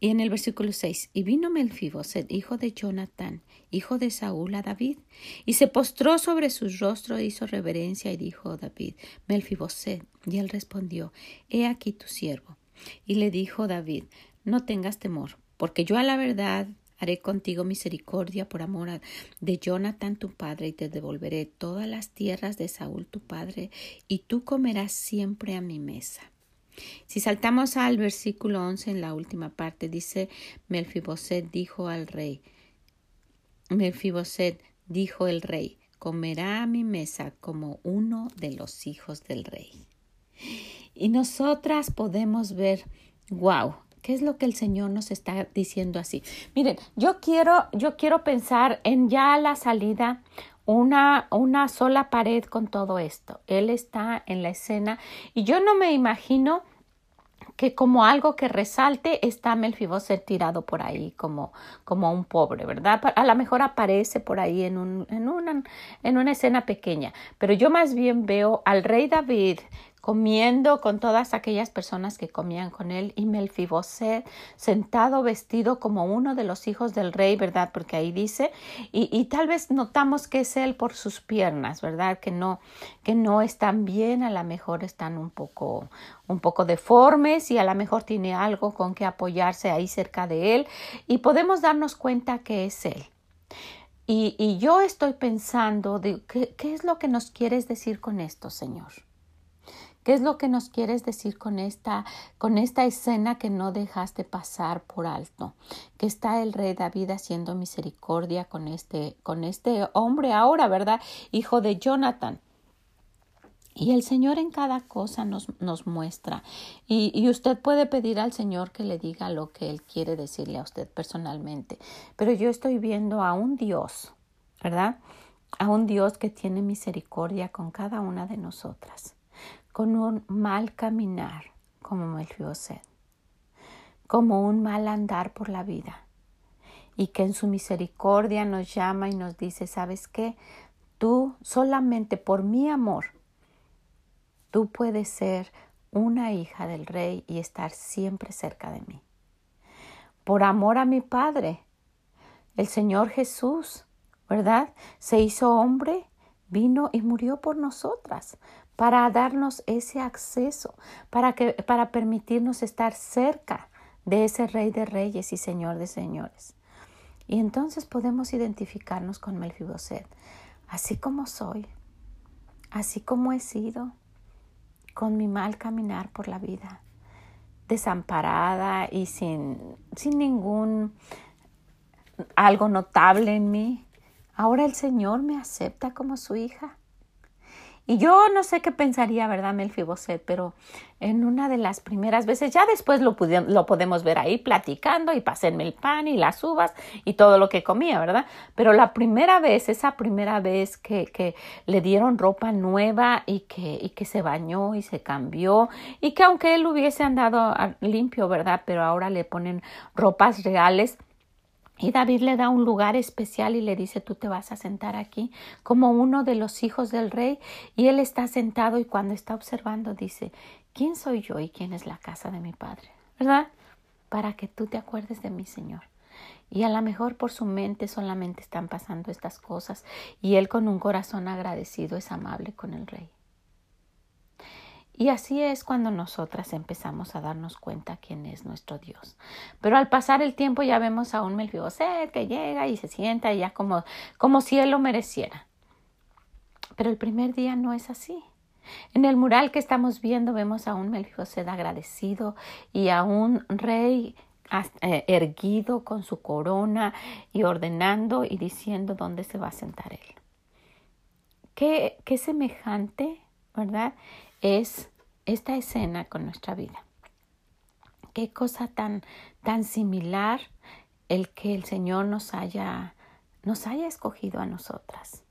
Y en el versículo 6, y vino Melfiboset, hijo de Jonathan, hijo de Saúl, a David, y se postró sobre su rostro, e hizo reverencia, y dijo David, Melfiboset, y él respondió, he aquí tu siervo. Y le dijo David, no tengas temor, porque yo a la verdad haré contigo misericordia por amor de Jonathan tu padre, y te devolveré todas las tierras de Saúl tu padre, y tú comerás siempre a mi mesa. Si saltamos al versículo 11 en la última parte, dice Melfiboset dijo al rey, Melfiboset dijo el rey, comerá a mi mesa como uno de los hijos del rey. Y nosotras podemos ver, wow, ¿Qué es lo que el Señor nos está diciendo así? Miren, yo quiero, yo quiero pensar en ya la salida, una, una sola pared con todo esto. Él está en la escena y yo no me imagino que como algo que resalte está Melfiboset tirado por ahí como, como un pobre, ¿verdad? A lo mejor aparece por ahí en, un, en, una, en una escena pequeña, pero yo más bien veo al rey David comiendo con todas aquellas personas que comían con él y Melfiboset sentado vestido como uno de los hijos del rey, ¿verdad? Porque ahí dice y, y, tal vez notamos que es él por sus piernas, ¿verdad? Que no que no están bien, a lo mejor están un poco un poco deformes y a lo mejor tiene algo con que apoyarse ahí cerca de él y podemos darnos cuenta que es él. Y, y yo estoy pensando de ¿qué, qué es lo que nos quieres decir con esto, Señor. ¿Qué es lo que nos quieres decir con esta, escena que no dejaste pasar por alto? Que está el rey David haciendo misericordia con este, con este hombre ahora, ¿verdad? Hijo de Jonathan. Y el Señor en cada cosa nos, muestra. Y, usted puede pedir al Señor que le diga lo que Él quiere decirle a usted personalmente. Pero yo estoy viendo a un Dios, ¿verdad? A un Dios que tiene misericordia con cada una de nosotras con un mal caminar como Melfiboset, como un mal andar por la vida, y que en su misericordia nos llama y nos dice, ¿sabes qué? Tú solamente por mi amor, tú puedes ser una hija del rey y estar siempre cerca de mí. Por amor a mi Padre, el Señor Jesús, ¿verdad? Se hizo hombre, vino y murió por nosotras, para darnos ese acceso, para, que, para permitirnos estar cerca de ese Rey de Reyes y Señor de Señores. Y entonces podemos identificarnos con Melfiboset, así como soy, así como he sido, con mi mal caminar por la vida, desamparada y sin, sin ningún algo notable en mí. Ahora el Señor me acepta como su hija y yo no sé qué pensaría, ¿verdad, Melfiboset? Pero en una de las primeras veces, ya después lo, lo podemos ver ahí platicando y pasenme el pan y las uvas y todo lo que comía, ¿verdad? Pero la primera vez, esa primera vez que, que le dieron ropa nueva y que, y que se bañó y se cambió y que aunque él hubiese andado limpio, ¿verdad? Pero ahora le ponen ropas reales y David le da un lugar especial y le dice, tú te vas a sentar aquí como uno de los hijos del rey. Y él está sentado y cuando está observando dice, ¿quién soy yo y quién es la casa de mi padre? ¿Verdad? Para que tú te acuerdes de mi Señor. Y a lo mejor por su mente solamente están pasando estas cosas y él con un corazón agradecido es amable con el rey. Y así es cuando nosotras empezamos a darnos cuenta quién es nuestro Dios. Pero al pasar el tiempo ya vemos a un Melfiboset que llega y se sienta ya como, como si él lo mereciera. Pero el primer día no es así. En el mural que estamos viendo vemos a un Melfiboset agradecido y a un rey eh, erguido con su corona y ordenando y diciendo dónde se va a sentar él. Qué, qué semejante, ¿verdad? Es esta escena con nuestra vida. Qué cosa tan, tan similar el que el Señor nos haya, nos haya escogido a nosotras,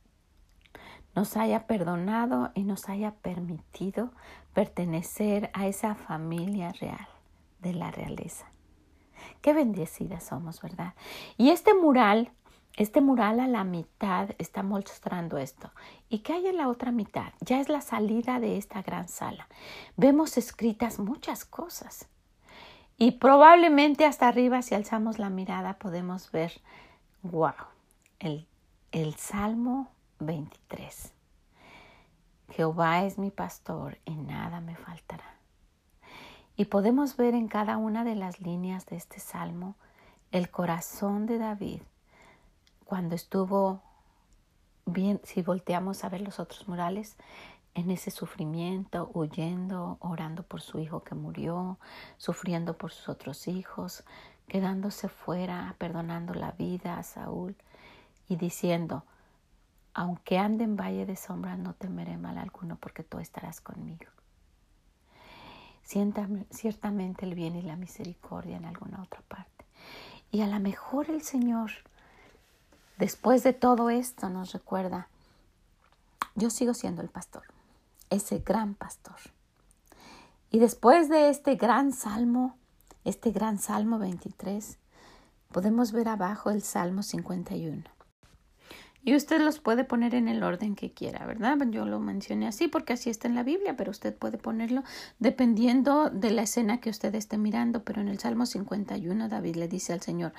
nos haya perdonado y nos haya permitido pertenecer a esa familia real de la realeza. Qué bendecidas somos, ¿verdad? Y este mural este mural a la mitad está mostrando esto. ¿Y qué hay en la otra mitad? Ya es la salida de esta gran sala. Vemos escritas muchas cosas. Y probablemente hasta arriba, si alzamos la mirada, podemos ver, wow, el, el Salmo 23. Jehová es mi pastor y nada me faltará. Y podemos ver en cada una de las líneas de este salmo el corazón de David cuando estuvo bien, si volteamos a ver los otros murales, en ese sufrimiento, huyendo, orando por su hijo que murió, sufriendo por sus otros hijos, quedándose fuera, perdonando la vida a Saúl y diciendo, aunque ande en valle de sombras, no temeré mal alguno porque tú estarás conmigo. ciertamente el bien y la misericordia en alguna otra parte. Y a lo mejor el Señor Después de todo esto nos recuerda, yo sigo siendo el pastor, ese gran pastor. Y después de este gran salmo, este gran salmo 23, podemos ver abajo el salmo 51. Y usted los puede poner en el orden que quiera, ¿verdad? Yo lo mencioné así porque así está en la Biblia, pero usted puede ponerlo dependiendo de la escena que usted esté mirando. Pero en el Salmo 51 David le dice al Señor,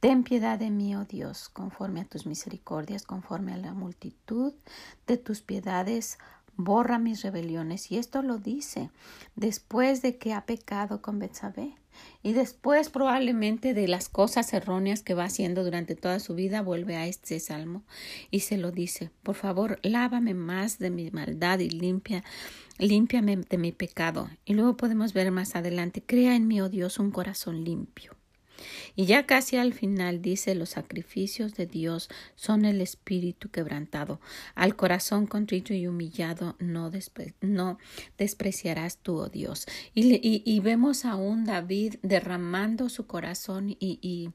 Ten piedad de mí, oh Dios, conforme a tus misericordias, conforme a la multitud de tus piedades, borra mis rebeliones. Y esto lo dice después de que ha pecado con Betsabé. Y después probablemente de las cosas erróneas que va haciendo durante toda su vida, vuelve a este salmo y se lo dice, por favor, lávame más de mi maldad y limpia, límpiame de mi pecado. Y luego podemos ver más adelante, crea en mí, oh Dios, un corazón limpio y ya casi al final dice los sacrificios de Dios son el espíritu quebrantado. Al corazón contrito y humillado no, no despreciarás tú, oh Dios. Y, y, vemos a un David derramando su corazón y,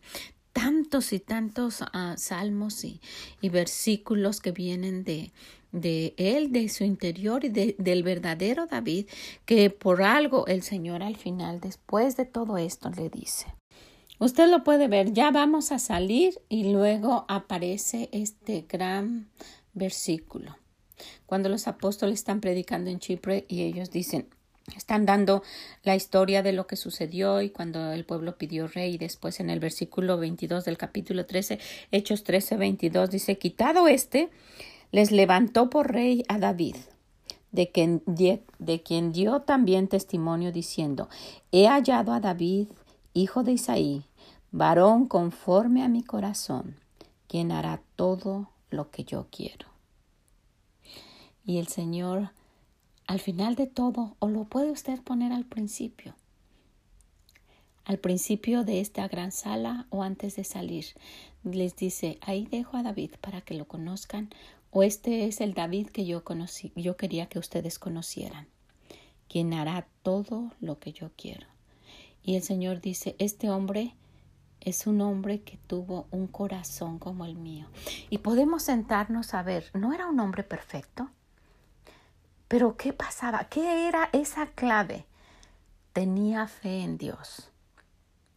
tantos y tantos ah, salmos y, y, versículos que vienen de, de él, de su interior y de, del verdadero David, que por algo el Señor al final, después de todo esto, le dice, Usted lo puede ver, ya vamos a salir y luego aparece este gran versículo. Cuando los apóstoles están predicando en Chipre y ellos dicen, están dando la historia de lo que sucedió y cuando el pueblo pidió rey y después en el versículo 22 del capítulo 13, Hechos 13, 22 dice, quitado este, les levantó por rey a David, de quien, de quien dio también testimonio diciendo, he hallado a David hijo de Isaí, varón conforme a mi corazón, quien hará todo lo que yo quiero. Y el Señor, al final de todo, o lo puede usted poner al principio, al principio de esta gran sala o antes de salir, les dice, ahí dejo a David para que lo conozcan, o este es el David que yo conocí, yo quería que ustedes conocieran, quien hará todo lo que yo quiero. Y el Señor dice, este hombre es un hombre que tuvo un corazón como el mío. Y podemos sentarnos a ver, ¿no era un hombre perfecto? Pero ¿qué pasaba? ¿Qué era esa clave? Tenía fe en Dios.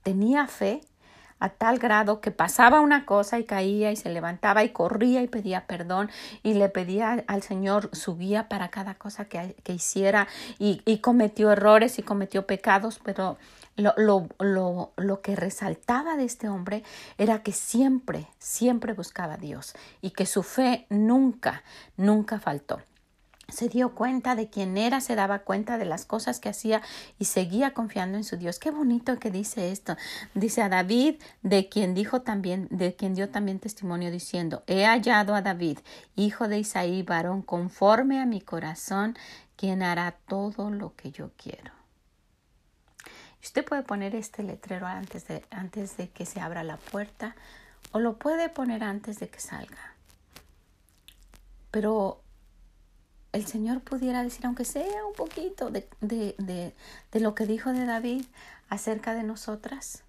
Tenía fe a tal grado que pasaba una cosa y caía y se levantaba y corría y pedía perdón y le pedía al Señor su guía para cada cosa que, hiciera y, y cometió errores y cometió pecados, pero lo, lo, lo, lo, que resaltaba de este hombre era que siempre, siempre buscaba a Dios y que su fe nunca, nunca faltó. Se dio cuenta de quién era, se daba cuenta de las cosas que hacía y seguía confiando en su Dios. Qué bonito que dice esto. Dice a David, de quien dijo también, de quien dio también testimonio diciendo, he hallado a David, hijo de Isaí, varón conforme a mi corazón, quien hará todo lo que yo quiero. Usted puede poner este letrero antes de, antes de que se abra la puerta o lo puede poner antes de que salga. Pero el Señor pudiera decir, aunque sea un poquito de, de, de, de lo que dijo de David acerca de nosotras.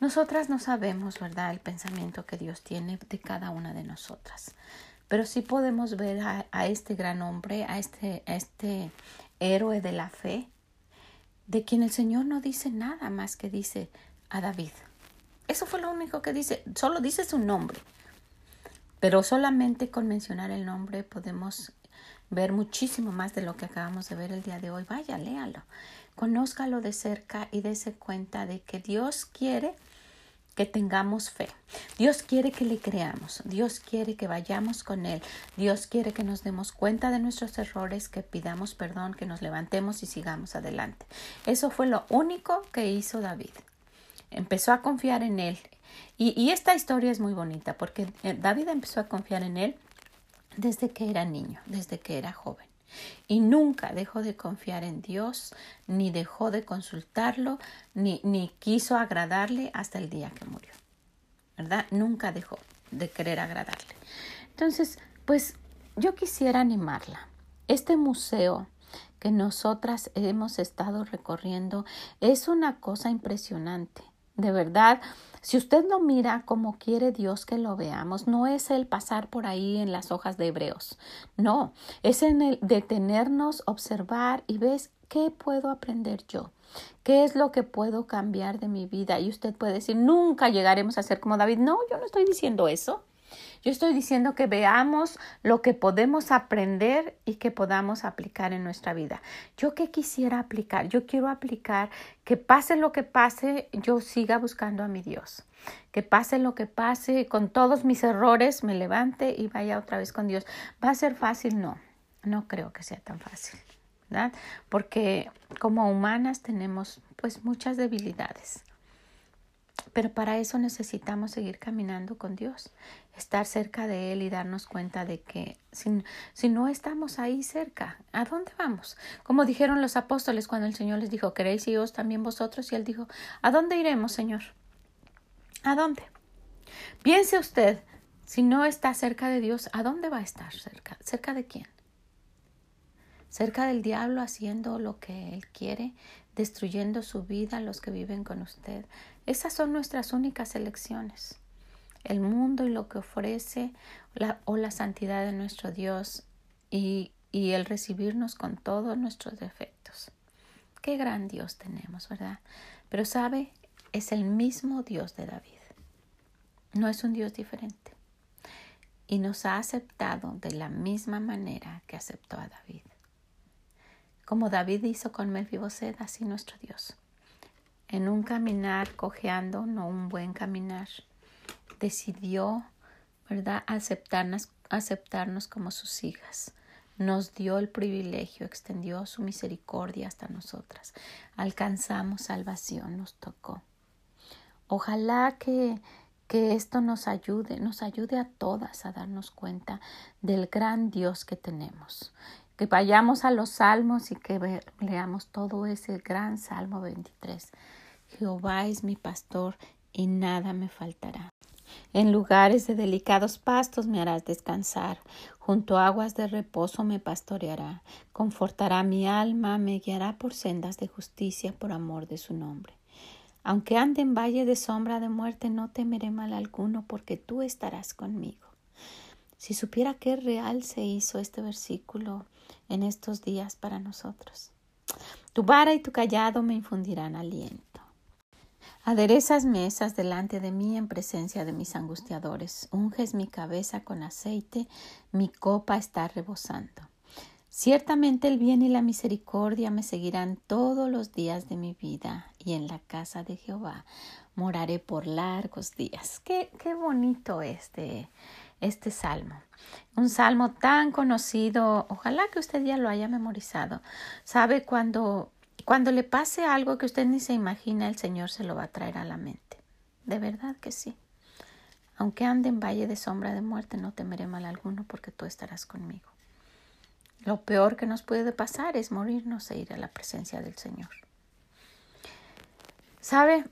Nosotras no sabemos, ¿verdad?, el pensamiento que Dios tiene de cada una de nosotras. Pero sí podemos ver a, este gran hombre, a este, a este héroe de la fe, de quien el Señor no dice nada más que dice a David. Eso fue lo único que dice, solo dice su nombre. Pero solamente con mencionar el nombre podemos ver muchísimo más de lo que acabamos de ver el día de hoy. Vaya, léalo, conózcalo de cerca y dése cuenta de que Dios quiere que tengamos fe. Dios quiere que le creamos, Dios quiere que vayamos con Él, Dios quiere que nos demos cuenta de nuestros errores, que pidamos perdón, que nos levantemos y sigamos adelante. Eso fue lo único que hizo David. Empezó a confiar en Él. Y, y esta historia es muy bonita porque eh, David empezó a confiar en Él desde que era niño, desde que era joven y nunca dejó de confiar en Dios, ni dejó de consultarlo, ni, ni quiso agradarle hasta el día que murió. ¿Verdad? Nunca dejó de querer agradarle. Entonces, pues yo quisiera animarla. Este museo que nosotras hemos estado recorriendo es una cosa impresionante. De verdad, si usted lo mira como quiere Dios que lo veamos, no es el pasar por ahí en las hojas de Hebreos, no, es en el detenernos, observar y ves qué puedo aprender yo. ¿Qué es lo que puedo cambiar de mi vida? Y usted puede decir, nunca llegaremos a ser como David. No, yo no estoy diciendo eso. Yo estoy diciendo que veamos lo que podemos aprender y que podamos aplicar en nuestra vida. Yo qué quisiera aplicar? Yo quiero aplicar que pase lo que pase, yo siga buscando a mi Dios. Que pase lo que pase, con todos mis errores me levante y vaya otra vez con Dios. ¿Va a ser fácil? No, no creo que sea tan fácil. Porque como humanas tenemos pues muchas debilidades. Pero para eso necesitamos seguir caminando con Dios, estar cerca de Él y darnos cuenta de que si, si, no estamos ahí cerca, ¿a dónde vamos? Como dijeron los apóstoles cuando el Señor les dijo, ¿queréis iros también vosotros? Y Él dijo, ¿a dónde iremos, Señor? ¿A dónde? Piense usted, si no está cerca de Dios, ¿a dónde va a estar cerca? ¿Cerca de quién? cerca del diablo haciendo lo que él quiere, destruyendo su vida, los que viven con usted. Esas son nuestras únicas elecciones. El mundo y lo que ofrece o la santidad de nuestro Dios y, el recibirnos con todos nuestros defectos. Qué gran Dios tenemos, ¿verdad? Pero sabe, es el mismo Dios de David. No es un Dios diferente. Y nos ha aceptado de la misma manera que aceptó a David como David hizo con Melfiboset, así nuestro Dios. En un caminar cojeando, no un buen caminar, decidió, ¿verdad?, aceptarnos, aceptarnos como sus hijas. Nos dio el privilegio, extendió su misericordia hasta nosotras. Alcanzamos salvación, nos tocó. Ojalá que, que esto nos ayude, nos ayude a todas a darnos cuenta del gran Dios que tenemos que vayamos a los salmos y que leamos todo ese gran Salmo 23. Jehová es mi pastor y nada me faltará. En lugares de delicados pastos me harás descansar, junto a aguas de reposo me pastoreará, confortará mi alma, me guiará por sendas de justicia por amor de su nombre. Aunque ande en valle de sombra de muerte, no temeré mal alguno, porque tú estarás conmigo. Si supiera qué real se hizo este versículo en estos días para nosotros. Tu vara y tu callado me infundirán aliento. Aderezas mesas delante de mí en presencia de mis angustiadores. Unges mi cabeza con aceite, mi copa está rebosando. Ciertamente el bien y la misericordia me seguirán todos los días de mi vida, y en la casa de Jehová moraré por largos días. Qué, qué bonito este, este salmo. Un salmo tan conocido, ojalá que usted ya lo haya memorizado. Sabe cuando cuando le pase algo que usted ni se imagina, el Señor se lo va a traer a la mente. De verdad que sí. Aunque ande en valle de sombra de muerte, no temeré mal alguno porque tú estarás conmigo. Lo peor que nos puede pasar es morirnos e ir a la presencia del Señor. ¿Sabe?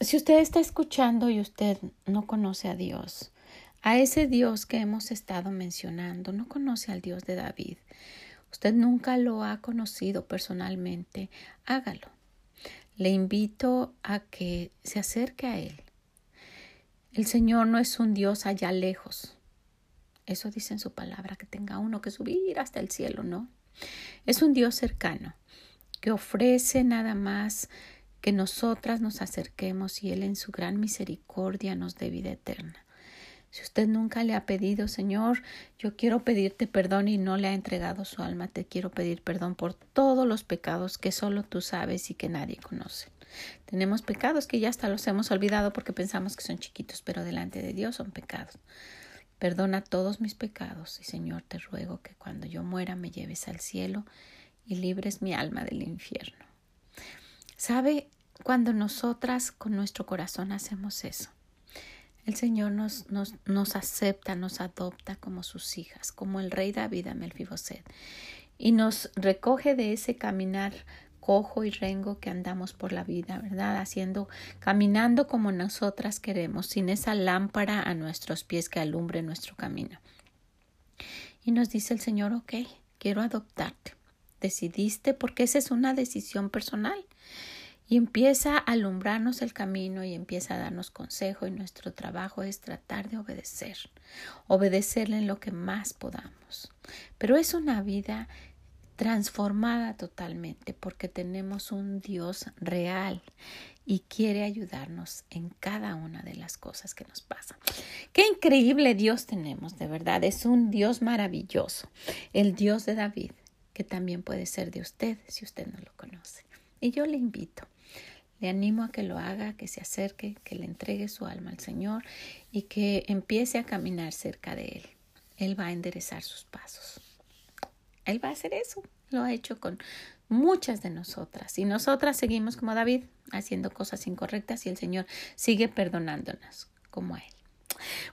Si usted está escuchando y usted no conoce a Dios, a ese Dios que hemos estado mencionando. No conoce al Dios de David. Usted nunca lo ha conocido personalmente. Hágalo. Le invito a que se acerque a Él. El Señor no es un Dios allá lejos. Eso dice en su palabra, que tenga uno que subir hasta el cielo, ¿no? Es un Dios cercano, que ofrece nada más que nosotras nos acerquemos y Él en su gran misericordia nos dé vida eterna. Si usted nunca le ha pedido, Señor, yo quiero pedirte perdón y no le ha entregado su alma, te quiero pedir perdón por todos los pecados que solo tú sabes y que nadie conoce. Tenemos pecados que ya hasta los hemos olvidado porque pensamos que son chiquitos, pero delante de Dios son pecados. Perdona todos mis pecados y Señor te ruego que cuando yo muera me lleves al cielo y libres mi alma del infierno. ¿Sabe? Cuando nosotras con nuestro corazón hacemos eso, el Señor nos, nos, nos acepta, nos adopta como sus hijas, como el rey David a Melfiboset, y nos recoge de ese caminar cojo y rengo que andamos por la vida, ¿verdad? Haciendo, caminando como nosotras queremos, sin esa lámpara a nuestros pies que alumbre nuestro camino. Y nos dice el Señor, ok, quiero adoptarte. Decidiste porque esa es una decisión personal y empieza a alumbrarnos el camino y empieza a darnos consejo y nuestro trabajo es tratar de obedecer, obedecerle en lo que más podamos. Pero es una vida transformada totalmente porque tenemos un Dios real y quiere ayudarnos en cada una de las cosas que nos pasan. Qué increíble Dios tenemos, de verdad, es un Dios maravilloso, el Dios de David, que también puede ser de usted si usted no lo conoce. Y yo le invito le animo a que lo haga, que se acerque, que le entregue su alma al Señor y que empiece a caminar cerca de Él. Él va a enderezar sus pasos. Él va a hacer eso. Lo ha hecho con muchas de nosotras. Y nosotras seguimos como David, haciendo cosas incorrectas y el Señor sigue perdonándonos como a Él.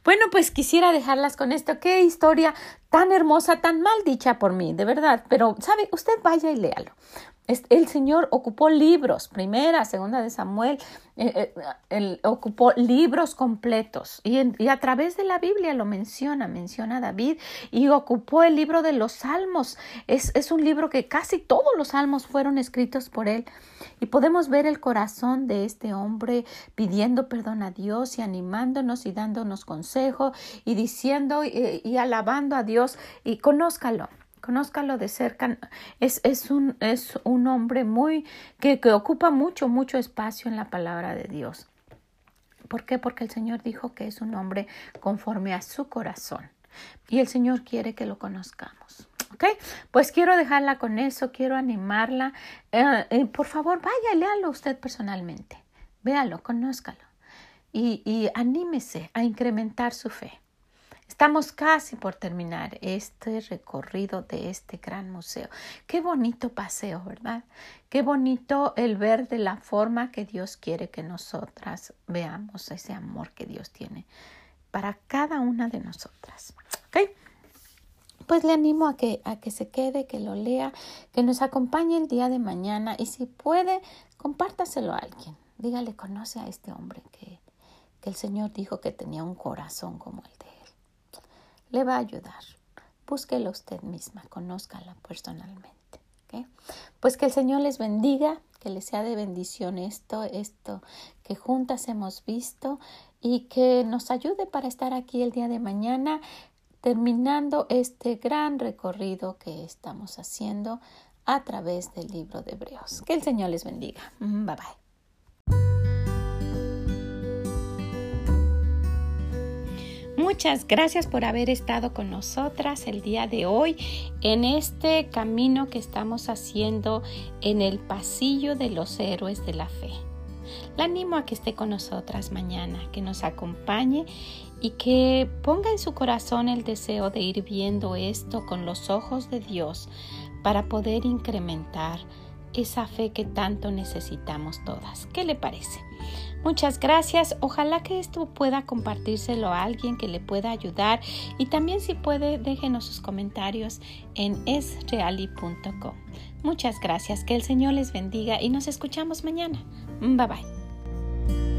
Bueno, pues quisiera dejarlas con esto. Qué historia tan hermosa, tan mal dicha por mí, de verdad. Pero, ¿sabe? Usted vaya y léalo. El Señor ocupó libros, primera, segunda de Samuel, eh, eh, ocupó libros completos. Y, y, a través de la Biblia lo menciona, menciona David y ocupó el libro de los salmos. Es, es un libro que casi todos los salmos fueron escritos por él. Y podemos ver el corazón de este hombre pidiendo perdón a Dios y animándonos y dándonos consejo y diciendo y, y alabando a Dios. Y conózcalo conózcalo de cerca. Es, es, un, es un hombre muy que, que ocupa mucho, mucho espacio en la palabra de Dios. ¿Por qué? Porque el Señor dijo que es un hombre conforme a su corazón. Y el Señor quiere que lo conozcamos. ¿Ok? Pues quiero dejarla con eso, quiero animarla. Eh, eh, por favor, vaya, léalo usted personalmente. Véalo, conózcalo. Y, y anímese a incrementar su fe. Estamos casi por terminar este recorrido de este gran museo. Qué bonito paseo, ¿verdad? Qué bonito el ver de la forma que Dios quiere que nosotras veamos ese amor que Dios tiene para cada una de nosotras. ¿Ok? Pues le animo a que, a que se quede, que lo lea, que nos acompañe el día de mañana y si puede, compártaselo a alguien. Dígale, conoce a este hombre que, que el Señor dijo que tenía un corazón como el le va a ayudar. Búsquela usted misma, conózcala personalmente. Pues que el Señor les bendiga, que les sea de bendición esto, esto que juntas hemos visto y que nos ayude para estar aquí el día de mañana terminando este gran recorrido que estamos haciendo a través del libro de Hebreos. Que el Señor les bendiga. Bye bye. Muchas gracias por haber estado con nosotras el día de hoy en este camino que estamos haciendo en el pasillo de los héroes de la fe. La animo a que esté con nosotras mañana, que nos acompañe y que ponga en su corazón el deseo de ir viendo esto con los ojos de Dios para poder incrementar esa fe que tanto necesitamos todas. ¿Qué le parece? Muchas gracias. Ojalá que esto pueda compartírselo a alguien que le pueda ayudar y también si puede déjenos sus comentarios en esreali.com. Muchas gracias. Que el Señor les bendiga y nos escuchamos mañana. Bye bye.